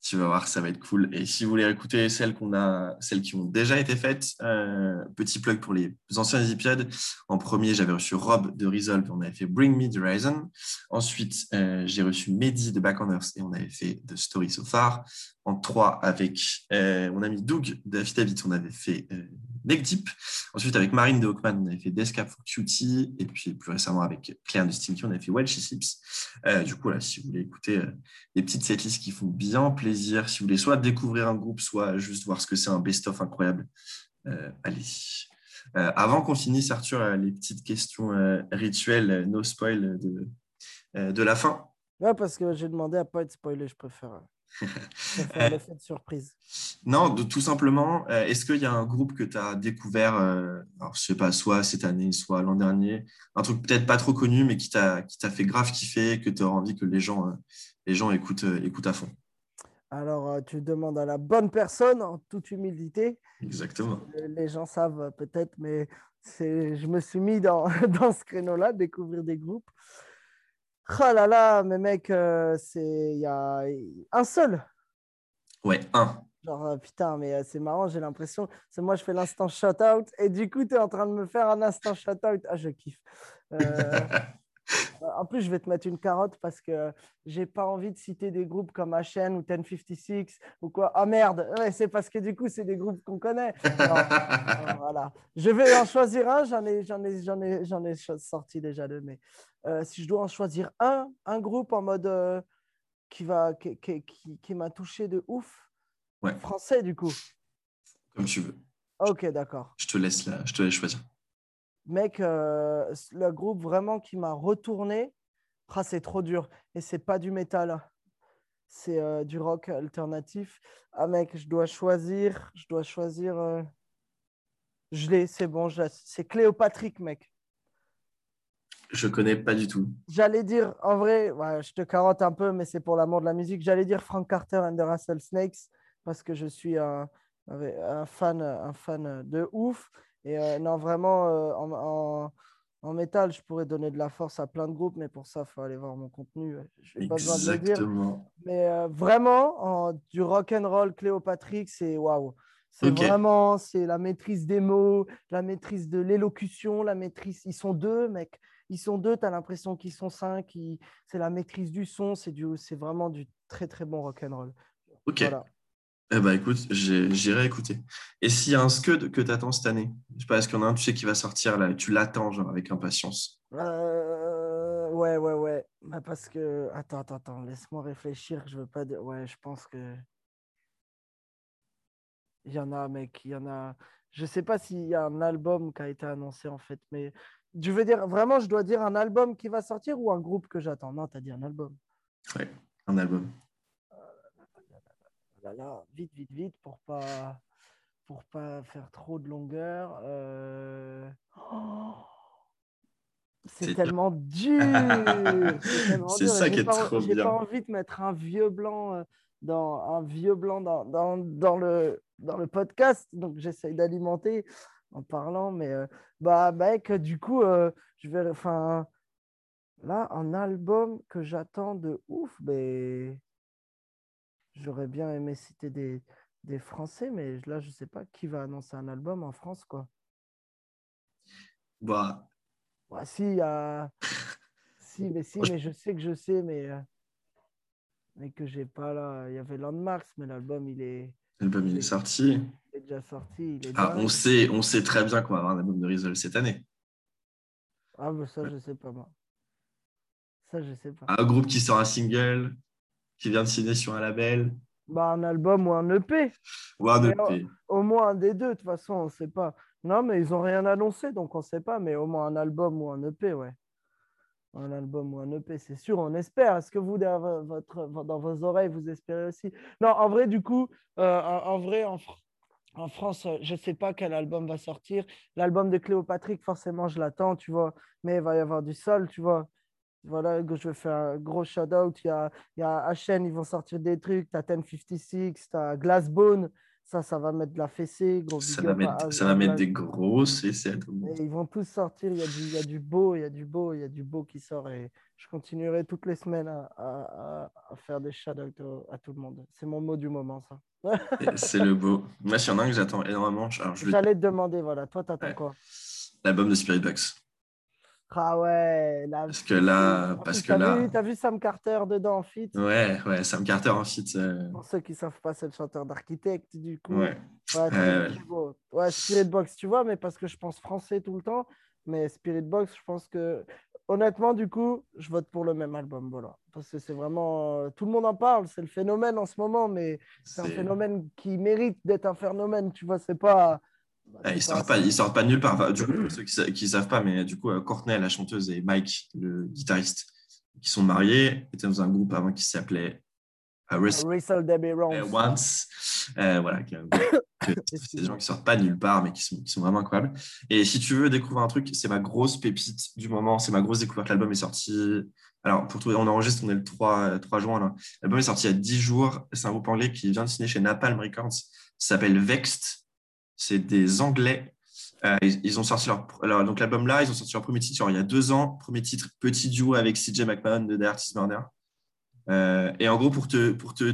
tu vas voir, ça va être cool. Et si vous voulez écouter celles qu'on a, celles qui ont déjà été faites, euh, petit plug pour les anciens épisodes. En premier, j'avais reçu Rob de Resolve, on avait fait Bring Me the Horizon. Ensuite, euh, j'ai reçu Mehdi de Back on Earth et on avait fait The Story So Far. En trois, avec euh, mon ami Doug de Affidavit, on avait fait euh, Neck Deep. Ensuite, avec Marine de Hawkman, on avait fait Descap for Cutie. Et puis plus récemment, avec Claire de Stinky, on avait fait Welsh Sips. Euh, du coup, là, si vous voulez écouter euh, des petites setlists qui font bien plaisir. Si vous voulez soit découvrir un groupe, soit juste voir ce que c'est un best-of incroyable, euh, allez. Euh, avant qu'on finisse, Arthur, euh, les petites questions euh, rituelles, euh, no spoil de, euh, de la fin. Ouais, parce que j'ai demandé à pas être spoilé. Je préfère l'effet de surprise. Non, de, tout simplement, euh, est-ce qu'il y a un groupe que tu as découvert, euh, alors, je sais pas, soit cette année, soit l'an dernier, un truc peut-être pas trop connu, mais qui t'a fait grave kiffer, que tu as envie que les gens, euh, les gens écoutent, euh, écoutent à fond? Alors, euh, tu demandes à la bonne personne, en toute humilité. Exactement. Euh, Les gens savent euh, peut-être, mais je me suis mis dans, dans ce créneau-là, découvrir des groupes. Oh là là, mais mec, euh, c'est il y a un seul. Ouais, un. Genre, euh, putain, mais euh, c'est marrant, j'ai l'impression. C'est moi, je fais l'instant shout-out et du coup, tu es en train de me faire un instant shout-out. Ah, je kiffe. Euh, en plus, je vais te mettre une carotte parce que j'ai pas envie de citer des groupes comme HN ou 1056 ou quoi. Ah merde, ouais, c'est parce que du coup, c'est des groupes qu'on connaît. Non, non, voilà. Je vais en choisir un, j'en ai, j'en ai, j'en ai, j'en ai sorti déjà deux, mais euh, si je dois en choisir un, un groupe en mode euh, qui, va, qui, qui, qui- qui m'a touché de ouf, Ouais. français du coup. Comme tu veux. Ok, d'accord. Je te laisse là, je te laisse choisir. Mec, euh, le groupe vraiment qui m'a retourné, ah, c'est trop dur. Et c'est pas du métal. C'est euh, du rock alternatif. Ah mec, je dois choisir. Je dois choisir. euh, Je l'ai, c'est bon. C'est Cléopatrick, mec. Je connais pas du tout. J'allais dire, en vrai, ouais, je te carotte un peu, mais c'est pour l'amour de la musique. J'allais dire Frank Carter and the Rattlesnakes parce que je suis un, un fan, un fan de ouf. Et euh, non, vraiment, euh, en, en, en métal, je pourrais donner de la force à plein de groupes, mais pour ça, il faut aller voir mon contenu. Je n'ai pas besoin de le dire. Mais euh, vraiment, en- du rock and roll Cléopatrick, c'est waouh. C'est vraiment, c'est la maîtrise des mots, la maîtrise de l'élocution, la maîtrise. Ils sont deux, mec. Ils sont deux. Tu as l'impression qu'ils sont cinq. ils- C'est la maîtrise du son. C'est du, vraiment du très très bon rock and roll. Ok. Voilà. Eh ben, écoute, j'irai écouter. Et s'il y a un Scud que tu attends cette année, je sais pas, est-ce qu'il y en a un, tu sais, qui va sortir là, tu l'attends genre avec impatience? Euh, ouais, ouais, ouais. Bah, parce que attends, attends, attends. Laisse-moi réfléchir. Je veux pas dire. Ouais, je pense que il y en a, mec. Il y en a. Je sais pas s'il y a un album qui a été annoncé en fait, mais je veux dire vraiment, je dois dire un album qui va sortir ou un groupe que j'attends? Non, t'as dit un album. Ouais, un album. Là, là, vite, vite, vite pour pas pour pas faire trop de longueur. Euh, oh, C'est tellement dur. C'est ça qui j'ai est pas- trop J'ai bien. pas envie de mettre un vieux blanc euh, dans un vieux blanc dans, dans, dans le dans le podcast, donc j'essaye d'alimenter en parlant, mais euh, bah mec, du coup, euh, je vais, enfin, là, un album que j'attends de ouf, mais j'aurais bien aimé citer des, des Français, mais là, je sais pas qui va annoncer un album en France, quoi. Bah, Ouais, si, il y a... si, mais si, mais je sais que je sais, mais, euh, mais que j'ai pas là. Il y avait Landmarks, mais l'album, il est... l'album il est sorti. il est déjà sorti. Il est Ah, on sait, on sait très bien qu'on va avoir un album de Rizal cette année. Ah, bah, ça, je sais pas, moi. Ça, je sais pas. Un groupe qui sort un single, qui vient de signer sur un label. Bah, un album ou un EP. Ou un EP. Au moins un des deux, de toute façon, on ne sait pas. Non, mais ils n'ont rien annoncé, donc on ne sait pas, mais au moins un album ou un EP, ouais. Un album ou un EP, c'est sûr, on espère. Est-ce que vous, dans, vo- votre, dans vos oreilles, vous espérez aussi? Non, en vrai, du coup, euh, en, vrai, en, en France, euh, je ne sais pas quel album va sortir. L'album de Cléopatrick, forcément, je l'attends, tu vois, mais il va y avoir du sol, tu vois. Voilà, je vais faire un gros shout-out. Il y a, il y a HN, ils vont sortir des trucs. Tu as 1056, tu as Glassbone. Ça, ça va mettre de la fessée. Gros Ça va up à mettre, ça va mettre des grosses essais à tout le monde. et ils vont tous sortir. Il y, a du, il y a du beau, il y a du beau, il y a du beau qui sort. Et je continuerai toutes les semaines à, à- faire des shout-outs à tout le monde. C'est mon mot du moment, ça. C'est le beau. Moi, s'il y en a un que j'attends énormément, J'allais te demander, voilà. Toi, t'attends Ouais. quoi? L'album de Spirit Box. Ah ouais. La... Parce que là, parce que t'as là, vu, t'as vu Sam Carter dedans en feat ouais, ouais, Sam Carter en feat. euh, Pour ceux qui savent pas, c'est le chanteur d'architecte, du coup. ouais. Ouais, c'est beau. Ouais, Spirit Box, tu vois, mais parce que je pense français tout le temps. Mais Spirit Box, je pense que, honnêtement, du coup, je vote pour le même album. Voilà. Parce que c'est vraiment. euh, Tout le monde en parle, c'est le phénomène en ce moment, mais c'est un phénomène qui mérite d'être un phénomène. Tu vois, c'est pas. Bah, Ah, ils sortent pas, ils sortent pas nulle part. Du coup, pour ceux qui, qui savent pas, mais du coup, euh, Courtney, la chanteuse, et Mike, le guitariste, qui sont mariés, étaient dans un groupe avant qui s'appelait euh, Rest- Russell Debbie euh, Rose. Once. Euh, voilà, que- c'est des gens qui sortent pas nulle part, mais qui sont, qui sont vraiment incroyables. Et si tu veux découvrir un truc, c'est ma grosse pépite du moment, c'est ma grosse découverte. L'album est sorti. Alors, pour tout, on enregistre, on est le 3, 3 juin. là. L'album est sorti il y a 10 jours. C'est un groupe anglais qui vient de signer chez Napalm Records. Ça s'appelle Vexed. C'est des Anglais. Euh, ils, ils ont sorti leur. Donc, l'album là, ils ont sorti leur premier titre genre, il y a deux ans. Premier titre, petit duo avec CJ McMahon de The Artist Murder. Euh, et en gros, pour te, pour te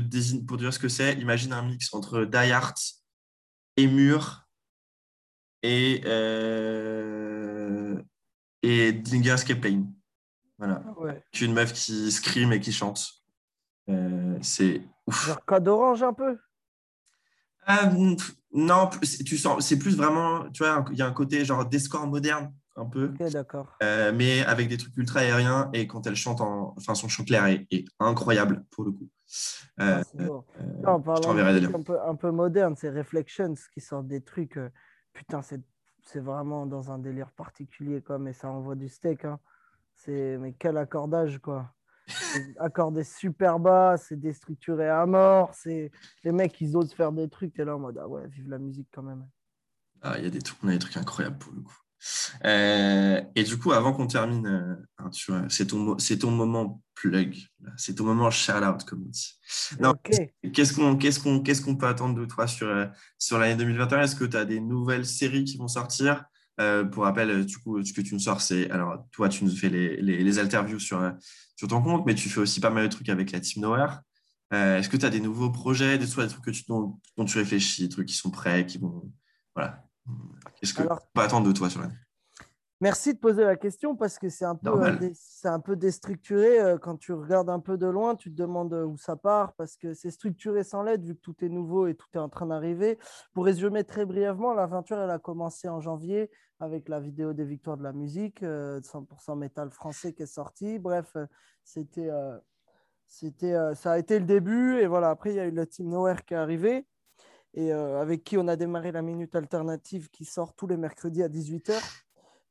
pour te dire ce que c'est, imagine un mix entre Die Hard, Emure et, euh, et Plane. Voilà. Ouais. Qu'une meuf qui scream et qui chante. Euh, c'est ouf. Genre code orange un peu? Ah, non, c'est- tu sens, c'est plus vraiment, tu vois, il y a un côté genre d'escore moderne, un peu, Ok, d'accord. euh, mais avec des trucs ultra aériens. Et quand elle chante, en, enfin, son chant clair est, est incroyable pour le coup. Euh, Ah, c'est beau. euh, Non, je parlant de un peu, un peu moderne, c'est Reflections qui sortent des trucs. euh, putain, c'est c'est vraiment dans un délire particulier, quoi, mais ça envoie du steak. Hein. C'est, mais quel accordage, quoi. C'est accordé super bas, c'est déstructuré à mort. C'est... Les mecs, ils osent faire des trucs. Et là, en mode, ah ouais, vive la musique quand même. Ah, il y a des trucs, on a des trucs incroyables pour le coup. Euh, et du coup, avant qu'on termine, euh, hein, tu vois, c'est ton, mo- c'est ton moment plug, c'est ton moment shout-out, comme on dit. Non, Ok. Qu'est-ce qu'on qu'est-ce qu'on qu'est-ce qu'on peut attendre de toi sur, euh, sur l'année 2021 Est-ce que tu as des nouvelles séries qui vont sortir? Euh, Pour rappel, euh, du coup, ce que tu nous sors, c'est alors toi, tu nous fais les, les, les interviews sur, euh, sur ton compte, mais tu fais aussi pas mal de trucs avec la Team Nowhere. Euh, Est-ce que tu as des nouveaux projets, des, soit des trucs que tu, dont, dont tu réfléchis, des trucs qui sont prêts, qui vont. Voilà. Qu'est-ce que Alors- on peut attendre de toi sur l'année Merci de poser la question parce que c'est un peu, euh, c'est un peu déstructuré. euh, Quand tu regardes un peu de loin, tu te demandes euh, où ça part parce que c'est structuré sans l'aide vu que tout est nouveau et tout est en train d'arriver. Pour résumer très brièvement, l'aventure elle a commencé en janvier avec la vidéo des victoires de la musique, euh, 100% métal français qui est sorti. Bref, c'était, c'était, ça a été le début et voilà. Après il y a eu le Team Nowhere qui est arrivé et avec qui on a démarré la minute alternative qui sort tous les mercredis à 18h.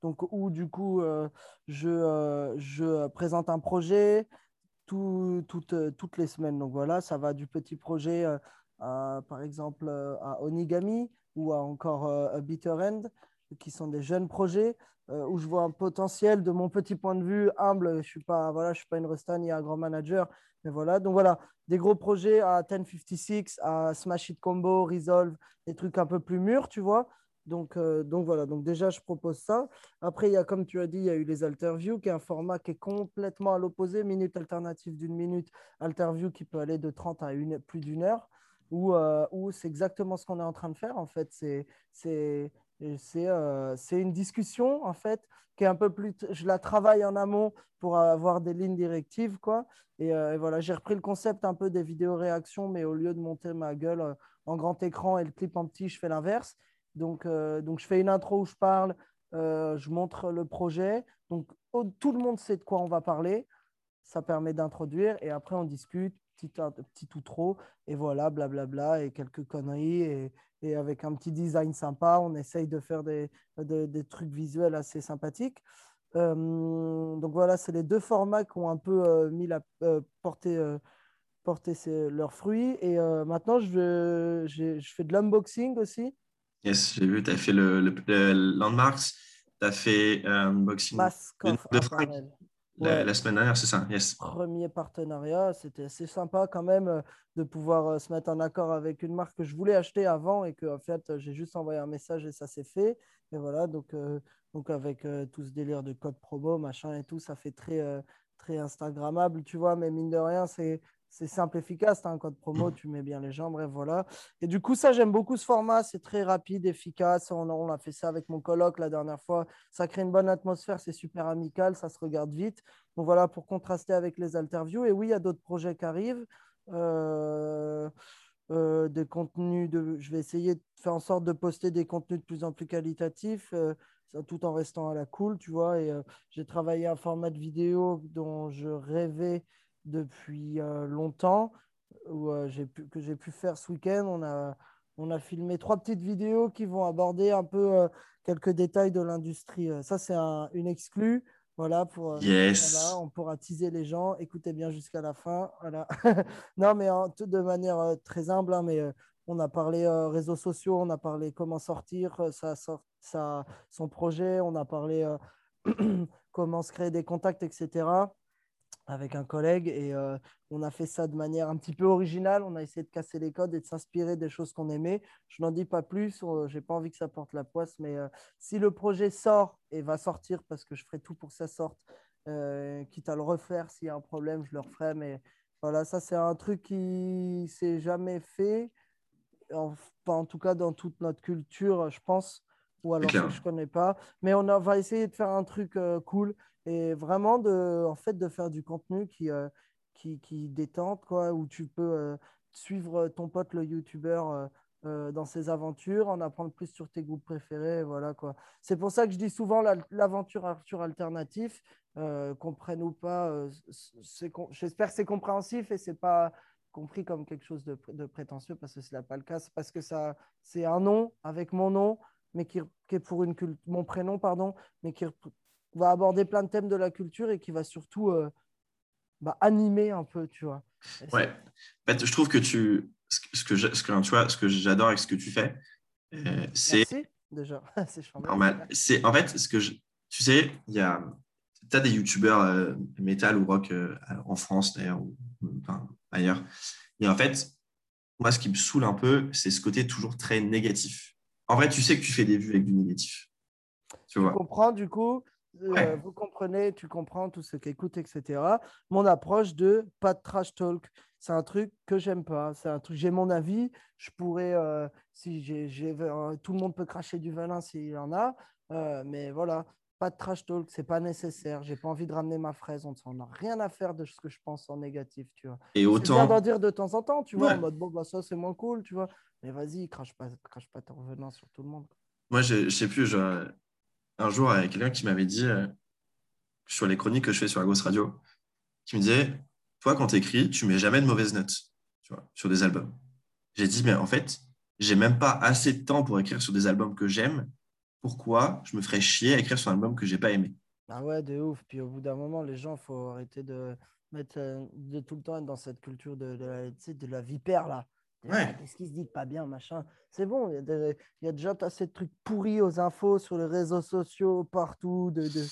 Donc, où du coup, euh, je, euh, je présente un projet tout- toutes, euh, toutes les semaines. Donc voilà, ça va du petit projet, euh, à, par exemple, euh, à Onigami ou à encore euh, à Bitter End, qui sont des jeunes projets euh, où je vois un potentiel de mon petit point de vue humble. Je ne suis, pas, voilà, je suis pas une ni un grand manager. Mais voilà, donc voilà, des gros projets à 1056, à Smash It Combo, Resolve, des trucs un peu plus mûrs, tu vois. Donc, euh, donc voilà, donc déjà je propose ça. Après, il y a, comme tu as dit, il y a eu les interviews, qui est un format qui est complètement à l'opposé, minute alternative d'une minute, interview qui peut aller de 30 à une, plus d'une heure, où, euh, où c'est exactement ce qu'on est en train de faire. En fait, c'est euh, une discussion en fait qui est un peu plus. Je la travaille en amont pour avoir des lignes directives, quoi. Et, et voilà, j'ai repris le concept un peu des vidéos réactions, mais au lieu de monter ma gueule en grand écran et le clip en petit, je fais l'inverse. Donc, euh, donc, je fais une intro où je parle, euh, je montre le projet. Donc, tout le monde sait de quoi on va parler. ça permet d'introduire et après on discute, petit, petit ou trop, et voilà, blablabla, et quelques conneries, et, et, avec un petit design sympa, on essaye de faire des, des trucs visuels assez sympathiques. Euh, donc voilà, c'est les deux formats qui ont un peu mis la, euh, porté, porté leurs fruits. Et maintenant, je, je fais de l'unboxing aussi. Yes, j'ai vu, tu as fait le, le, Landmarks, tu as fait un unboxing de, la, semaine dernière, c'est ça, yes. Premier partenariat, c'était assez sympa quand même de pouvoir se mettre en accord avec une marque que je voulais acheter avant et que en fait j'ai juste envoyé un message et ça s'est fait. Et voilà, donc donc avec euh, tout ce délire de code promo, machin et tout, ça fait très, euh, très Instagrammable, tu vois, mais mine de rien, c'est c'est simple, efficace. un code promo, tu mets bien les gens, bref, voilà. Et du coup, ça, j'aime beaucoup ce format. C'est très rapide, efficace. On, on, a fait ça avec mon coloc la dernière fois. Ça crée une bonne atmosphère, c'est super amical, ça se regarde vite. Donc voilà, pour contraster avec les interviews. Et oui, il y a d'autres projets qui arrivent. Euh, des contenus de... Je vais essayer de faire en sorte de poster des contenus de plus en plus qualitatifs tout en restant à la cool, tu vois. Et euh, j'ai travaillé un format de vidéo dont je rêvais depuis euh, longtemps, où, euh, pu, que j'ai pu faire ce week-end. On a, on a filmé trois petites vidéos qui vont aborder un peu quelques détails de l'industrie. Ça, c'est un, une exclue. Voilà, pour, yes. on pourra teaser les gens. Écoutez bien jusqu'à la fin. Voilà. non, mais de manière très humble, hein, mais on a parlé euh, réseaux sociaux, on a parlé comment sortir euh, sa, son projet, on a parlé euh, comment se créer des contacts, etc. avec un collègue. Et on a fait ça de manière un petit peu originale. On a essayé de casser les codes et de s'inspirer des choses qu'on aimait. Je n'en dis pas plus, je n'ai pas envie que ça porte la poisse, mais si le projet sort et va sortir, parce que je ferai tout pour que ça sorte, quitte à le refaire, s'il y a un problème, je le referai. Mais voilà, ça c'est un truc qui s'est jamais fait en, en tout cas dans toute notre culture, je pense, ou alors que je connais pas. Mais on va essayer de faire un truc euh, cool et vraiment de, en fait, de faire du contenu qui, euh, qui, qui, détente, quoi, où tu peux euh, suivre ton pote le youtubeur dans ses aventures, en apprendre plus sur tes groupes préférés, voilà quoi. C'est pour ça que je dis souvent l'aventure Arthur alternatif, qu'on prenne ou pas. J'espère que c'est compréhensif et c'est pas compris comme quelque chose de, prétentieux parce que ce n'est pas le cas. Parce que ça, c'est un nom avec mon nom, mais qui, est pour une mon prénom, pardon, mais qui va aborder plein de thèmes de la culture et qui va surtout euh, bah, animer un peu, tu vois. ouais. Je trouve que tu, ce que, ce que, tu vois, ce que j'adore avec ce que tu fais, euh, c'est déjà, c'est normal. C'est en fait ce que je, tu sais, il y a tu as des youtubeurs euh, métal ou rock en France d'ailleurs, ou enfin, ailleurs. Et en fait, moi, ce qui me saoule un peu, c'est ce côté toujours très négatif. En vrai, tu sais que tu fais des vues avec du négatif. Tu, vois. comprends, du coup, euh, vous comprenez, tu comprends tout ce qu'écoute, etc. Mon approche de pas de trash talk, c'est un truc que j'aime pas. C'est un truc, j'ai mon avis. Je pourrais, euh, si j'ai, euh, tout le monde peut cracher du venin s'il en a, mais voilà, pas de trash talk, c'est pas nécessaire. J'ai pas envie de ramener ma fraise. On n'a rien à faire de ce que je pense en négatif, tu vois. Et autant. Bien d'en dire de temps en temps, tu vois, en mode bon, bah, ça c'est moins cool, tu vois. Mais vas-y, crache pas, crache pas ton revenant sur tout le monde. Moi, je, sais plus, un jour, il y a quelqu'un qui m'avait dit euh, sur les chroniques que je fais sur la grosse radio, qui me disait Toi, quand tu écris, tu mets jamais de mauvaises notes sur des albums. J'ai dit Mais en fait, j'ai même pas assez de temps pour écrire sur des albums que j'aime pourquoi je me ferais chier à écrire sur un album que j'ai pas aimé? Ah ouais, de ouf. Puis au bout d'un moment, les gens, faut arrêter de mettre euh, de tout le temps être dans cette culture de, de, la, de la vipère là. Ouais. Qu'est-ce qui se dit pas bien, machin C'est bon, il y, y, a déjà assez de trucs pourris aux infos sur les réseaux sociaux, partout, de, de,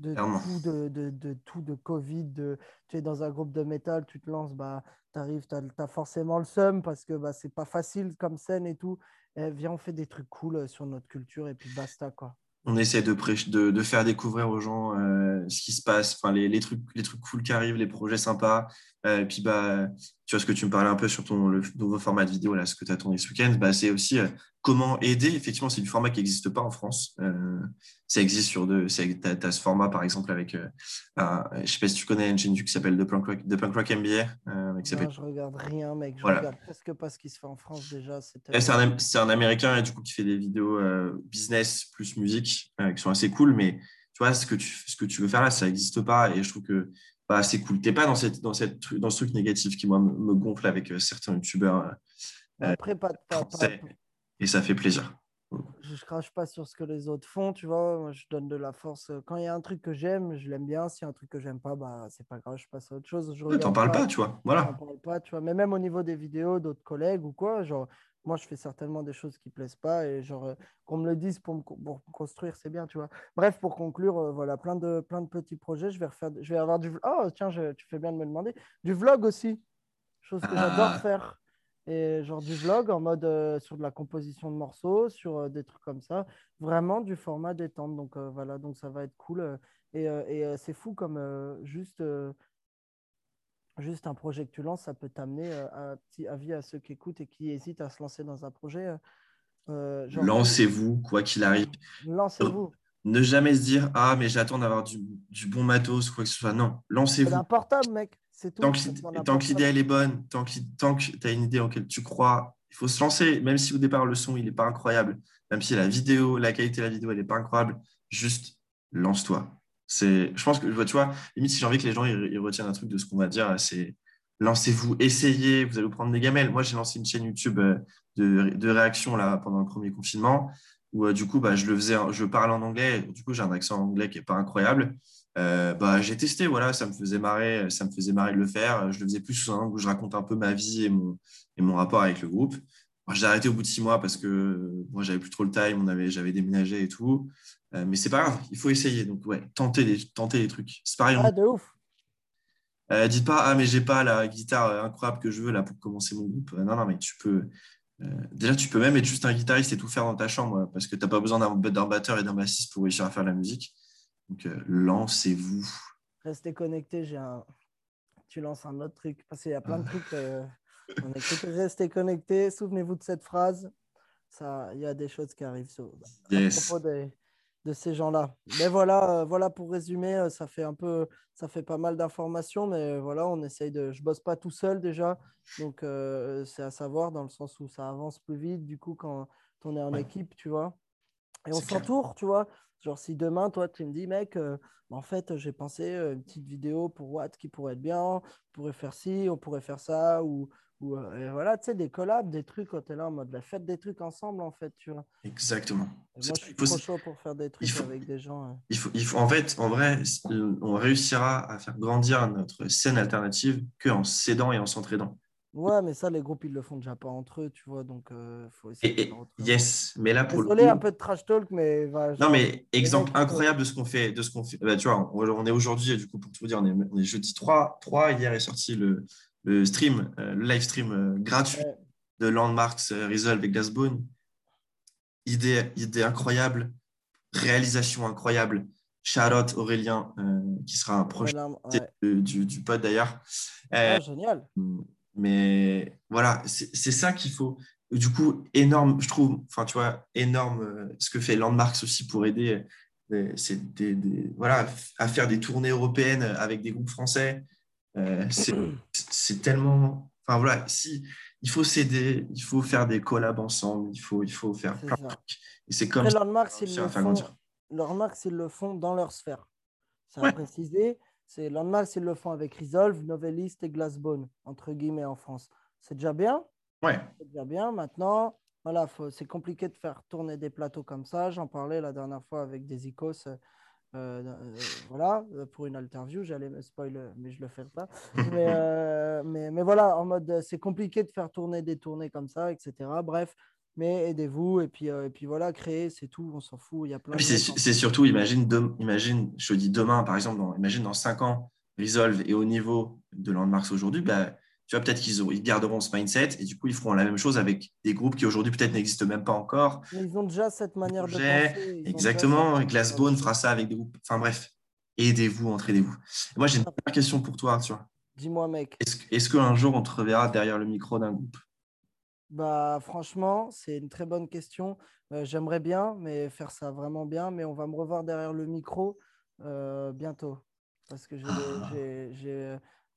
de tout, de, de, de, tout, de Covid. De, tu es dans un groupe de métal, tu te lances, bah, tu arrives, tu as, forcément le seum parce que bah, c'est pas facile comme scène et tout. Eh, viens, on fait des trucs cool euh, sur notre culture et puis basta, quoi. On essaie de, de, faire découvrir aux gens euh, ce qui se passe, enfin, les, les, trucs, les trucs cool qui arrivent, les projets sympas. Euh, puis, bah, tu vois, ce que tu me parlais un peu sur ton le nouveau format de vidéo, là, ce que tu tourné ce week-end, bah, c'est aussi comment aider. Effectivement, c'est du format qui n'existe pas en France. ça existe sur deux. Tu as, ce format, par exemple, avec, un, je ne sais pas si tu connais une chaîne qui s'appelle The Punk Rock, The Punk Rock MBA. non, je regarde rien, mec. Je regarde presque pas ce qui se fait en France déjà. C'est un, un, Américain, et du coup, qui fait des vidéos business plus musique, qui sont assez cool, mais tu vois, ce que tu, ce que tu veux faire là, ça n'existe pas. Et je trouve que bah, c'est cool. T'es pas dans, cette, dans, cette, dans ce truc négatif qui, moi, me, me gonfle avec euh, certains youtubeurs. euh, Après, pas, pas- pas- français. Et ça fait plaisir. je, crache pas sur ce que les autres font, tu vois. Moi, je donne de la force. Quand il y a un truc que j'aime, je l'aime bien. S'il y a un truc que j'aime pas, bah, c'est pas grave, je passe à autre chose. Je T'en parles pas, tu vois. Voilà. parle pas, tu vois. Mais même au niveau des vidéos d'autres collègues ou quoi, genre, moi, je fais certainement des choses qui plaisent pas et genre, euh, qu'on me le dise pour me, co- pour me construire, c'est bien, tu vois. Bref, pour conclure, euh, voilà, plein de, plein de petits projets. Je vais refaire, je vais avoir du, oh, tiens, je- tu fais bien de me demander, du vlog aussi, chose que j'adore Ah. faire. Et genre du vlog en mode euh, sur de la composition de morceaux, sur euh, des trucs comme ça, vraiment du format détente. Donc euh, voilà, donc ça va être cool. et et, c'est fou comme juste juste un projet que tu lances, ça peut t'amener à petit avis à ceux qui écoutent et qui hésitent à se lancer dans un projet. genre, Lancez-vous, quoi qu'il arrive. Lancez-vous. Ne jamais se dire Ah, mais j'attends d'avoir du, du bon matos, quoi que ce soit. Non, C'est lancez-vous. un portable, mec. Tout. Tant que, que l'idée est bonne, tant que, tant que tu as une idée en laquelle tu crois, il faut se lancer. Même si au départ le son il n'est pas incroyable, même si la vidéo, la qualité de la vidéo elle n'est pas incroyable, juste lance-toi. C'est, je pense que tu vois, limite si j'ai envie que les gens ils, ils retiennent un truc de ce qu'on va dire, c'est lancez-vous, essayez, vous allez vous prendre des gamelles. Moi j'ai lancé une chaîne YouTube euh, de, de réaction là pendant le premier confinement où euh, du coup bah, je le faisais, je parlais en anglais, du coup j'ai un accent anglais qui est pas incroyable. Euh, bah, j'ai testé, voilà, ça me faisait marrer, ça me faisait marrer de le faire. Je le faisais plus sous un angle où je raconte un peu ma vie et mon, et mon rapport avec le groupe. J'ai arrêté au bout de six mois parce que moi, j'avais plus trop le time, on avait, j'avais déménagé et tout. Euh, mais c'est pas grave, il faut essayer. Donc, ouais, tenter les, tenter les trucs. C'est pareil. Ah, de ouf. Euh, dites pas, ah, mais j'ai pas la guitare incroyable que je veux là pour commencer mon groupe. Non, non, mais tu peux. euh, déjà, tu peux même être juste un guitariste et tout faire dans ta chambre parce que tu n'as pas besoin d'un d'un batteur et d'un bassiste pour réussir à faire de la musique. Donc, euh, lancez-vous. Restez connectés. J'ai un... Tu lances un autre truc. Parce qu'il y a plein de trucs. euh, on Restez connectés. Souvenez-vous de cette phrase. Ça, il y a des choses qui arrivent sur, Yes. à propos des- de ces gens-là. Mais voilà, euh, voilà pour résumer, ça fait un peu, ça fait pas mal d'informations, mais voilà, on essaye de. Je bosse pas tout seul déjà, donc euh, c'est à savoir dans le sens où ça avance plus vite. Du coup, quand on est en Ouais. équipe, tu vois, et on s'entoure, tu vois. Genre si demain, toi, tu me dis, mec, euh, en fait, j'ai pensé euh, une petite vidéo pour Watt qui pourrait être bien, on pourrait faire ci, on pourrait faire ça, ou, ou euh, voilà, tu sais, des collabs, des trucs quand tu es là en mode, bah, faites des trucs ensemble, en fait, tu vois. Exactement. Et moi, je suis il faut- trop chaud pour faire des trucs faut- avec des gens. euh. Il faut, il faut, en fait, en vrai, on réussira à faire grandir notre scène alternative qu'en s'aidant et en s'entraidant. Ouais, mais ça, les groupes, ils le font déjà pas entre eux, tu vois, donc il faut essayer Et, yes, mais là pour Désolé, le un coup, peu de trash talk, mais non mais exemple euh, incroyable de ce qu'on fait, de ce qu'on fait. Bah, tu vois, on on est aujourd'hui, du coup, pour tout vous dire, on est, on est jeudi 3, 3. Hier est sorti le, le stream, euh, le live stream euh, gratuit Ouais. de Landmarks, euh, Resolve et Glassbone. Idée, idée incroyable, réalisation incroyable. Out Aurélien, euh, qui sera un proche ouais. du, du, pod d'ailleurs. Euh, Ah, génial. Mais voilà, c'est ça qu'il faut. Du coup, énorme, je trouve, enfin, tu vois, énorme euh, ce que fait Landmarks aussi pour aider, euh, c'est des, des- voilà, à faire des tournées européennes avec des groupes français. Euh, c'est tellement. Enfin, voilà, si, il faut s'aider, il faut faire des collabs ensemble, il faut, il faut faire plein de ça. trucs. Et c'est comme Landmarks, ils le font, ils le font dans leur sphère. Ça Ouais. a précisé. C'est Landmarks, ils le font avec Resolve, Novelist et Glassbone, entre guillemets, en France. C'est déjà bien. Ouais, C'est déjà bien. Maintenant, voilà, c'est compliqué de faire tourner des plateaux comme ça. J'en parlais la dernière fois avec des icos. euh, euh, voilà, euh, pour une interview, j'allais me spoil, mais je le fais pas. Mais, euh, mais, mais voilà, en mode, c'est compliqué de faire tourner des tournées comme ça, etc. Bref, mais aidez-vous et puis, euh, et puis voilà, créer, c'est tout, on s'en fout. Il y a plein puis de c'est surtout, imagine, imagine, je dis demain, par exemple, dans, imagine dans 5 ans, Resolve est au niveau de Landmarks aujourd'hui, bah, tu vois, peut-être qu'ils ils garderont ce mindset et du coup, ils feront la même chose avec des groupes qui aujourd'hui peut-être n'existent même pas encore. Mais ils ont déjà cette manière de penser. Exactement, Glassbone fera ça avec des groupes. Enfin bref, aidez-vous, entraidez-vous. Moi, j'ai une première question pour toi, Arthur. Dis-moi, mec. Est-ce qu'un jour, on te reverra derrière le micro d'un groupe? Bah, franchement, c'est une très bonne question. Euh, J'aimerais bien, mais faire ça vraiment bien. Mais on va me revoir derrière le micro euh, bientôt. Parce que j'ai des-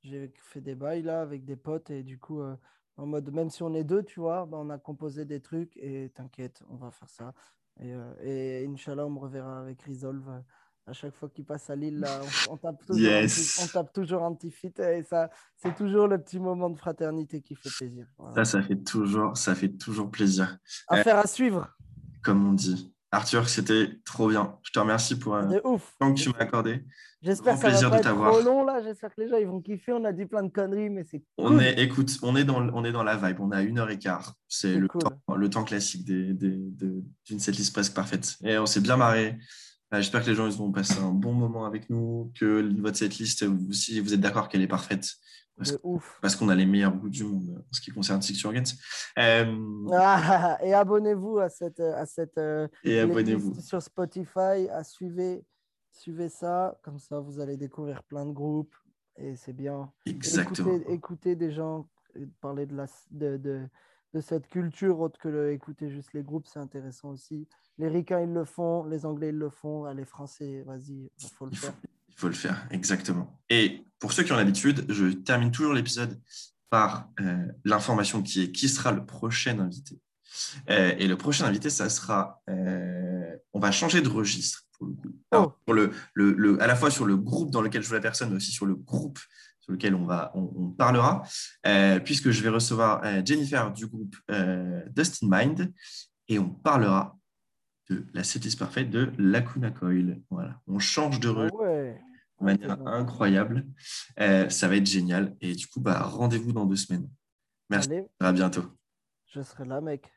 j'ai- fait des bails là avec des potes et du coup, euh, en mode, même si on est deux, tu vois, bah, on a composé des trucs et t'inquiète, on va faire ça. Et, et Inch'Allah, on me reverra avec Resolve À chaque fois qu'il passe à Lille, là, on, on tape toujours Yes. un petit, on tape toujours un petit fit et ça, c'est toujours le petit moment de fraternité qui fait plaisir. Voilà. Ça, ça fait toujours, ça fait toujours plaisir, Affaire à suivre. comme on dit. Arthur, c'était trop bien. Je te remercie pour euh, ouf. le temps que tu m'as accordé. J'espère que ça plaisir va de être t'avoir. trop long là. J'espère que les gens ils vont kiffer. On a dit plein de conneries, mais c'est On cool. est, écoute, on est dans, on est dans la vibe. On a une heure et quart. C'est le, cool. temps, le temps classique des- des- de- d'une setlist presque parfaite. Et on s'est bien marré. Euh, J'espère que les gens ils vont passer un bon moment avec nous, que votre setlist, vous aussi, vous êtes d'accord qu'elle est parfaite. Parce qu'on a les meilleurs goûts du monde en ce qui concerne Six Organs. Euh, Ah, et abonnez-vous à cette à cette euh, et abonnez-vous. sur Spotify. À suivez suivez ça. Comme ça, vous allez découvrir plein de groupes et c'est bien. Exactement. Écoutez, écoutez des gens euh, parler de, la, de, de, de cette culture autre que le, écouter juste les groupes, c'est intéressant aussi. Les Ricains, ils le font, les Anglais, ils le font, les Français, vas-y, il faut le Il faut, faire. il faut le faire, exactement. Et pour ceux qui ont l'habitude, je termine toujours l'épisode par euh, l'information qui est qui sera le prochain invité. Euh, et le prochain invité, ça sera. euh, on va changer de registre pour le coup. Alors, pour le, le, le- à la fois sur le groupe dans lequel joue la personne, mais aussi sur le groupe sur lequel on, va, on, on parlera, euh, puisque je vais recevoir euh, Jennifer du groupe euh, Dust in Mind et on parlera de la setlist parfaite de Lacuna Coil. Voilà, on change de Ah registre ouais. de manière incroyable. Euh, ça va être génial. Et du coup, bah, rendez-vous dans deux semaines. Merci. Allez, À bientôt. je serai là, mec.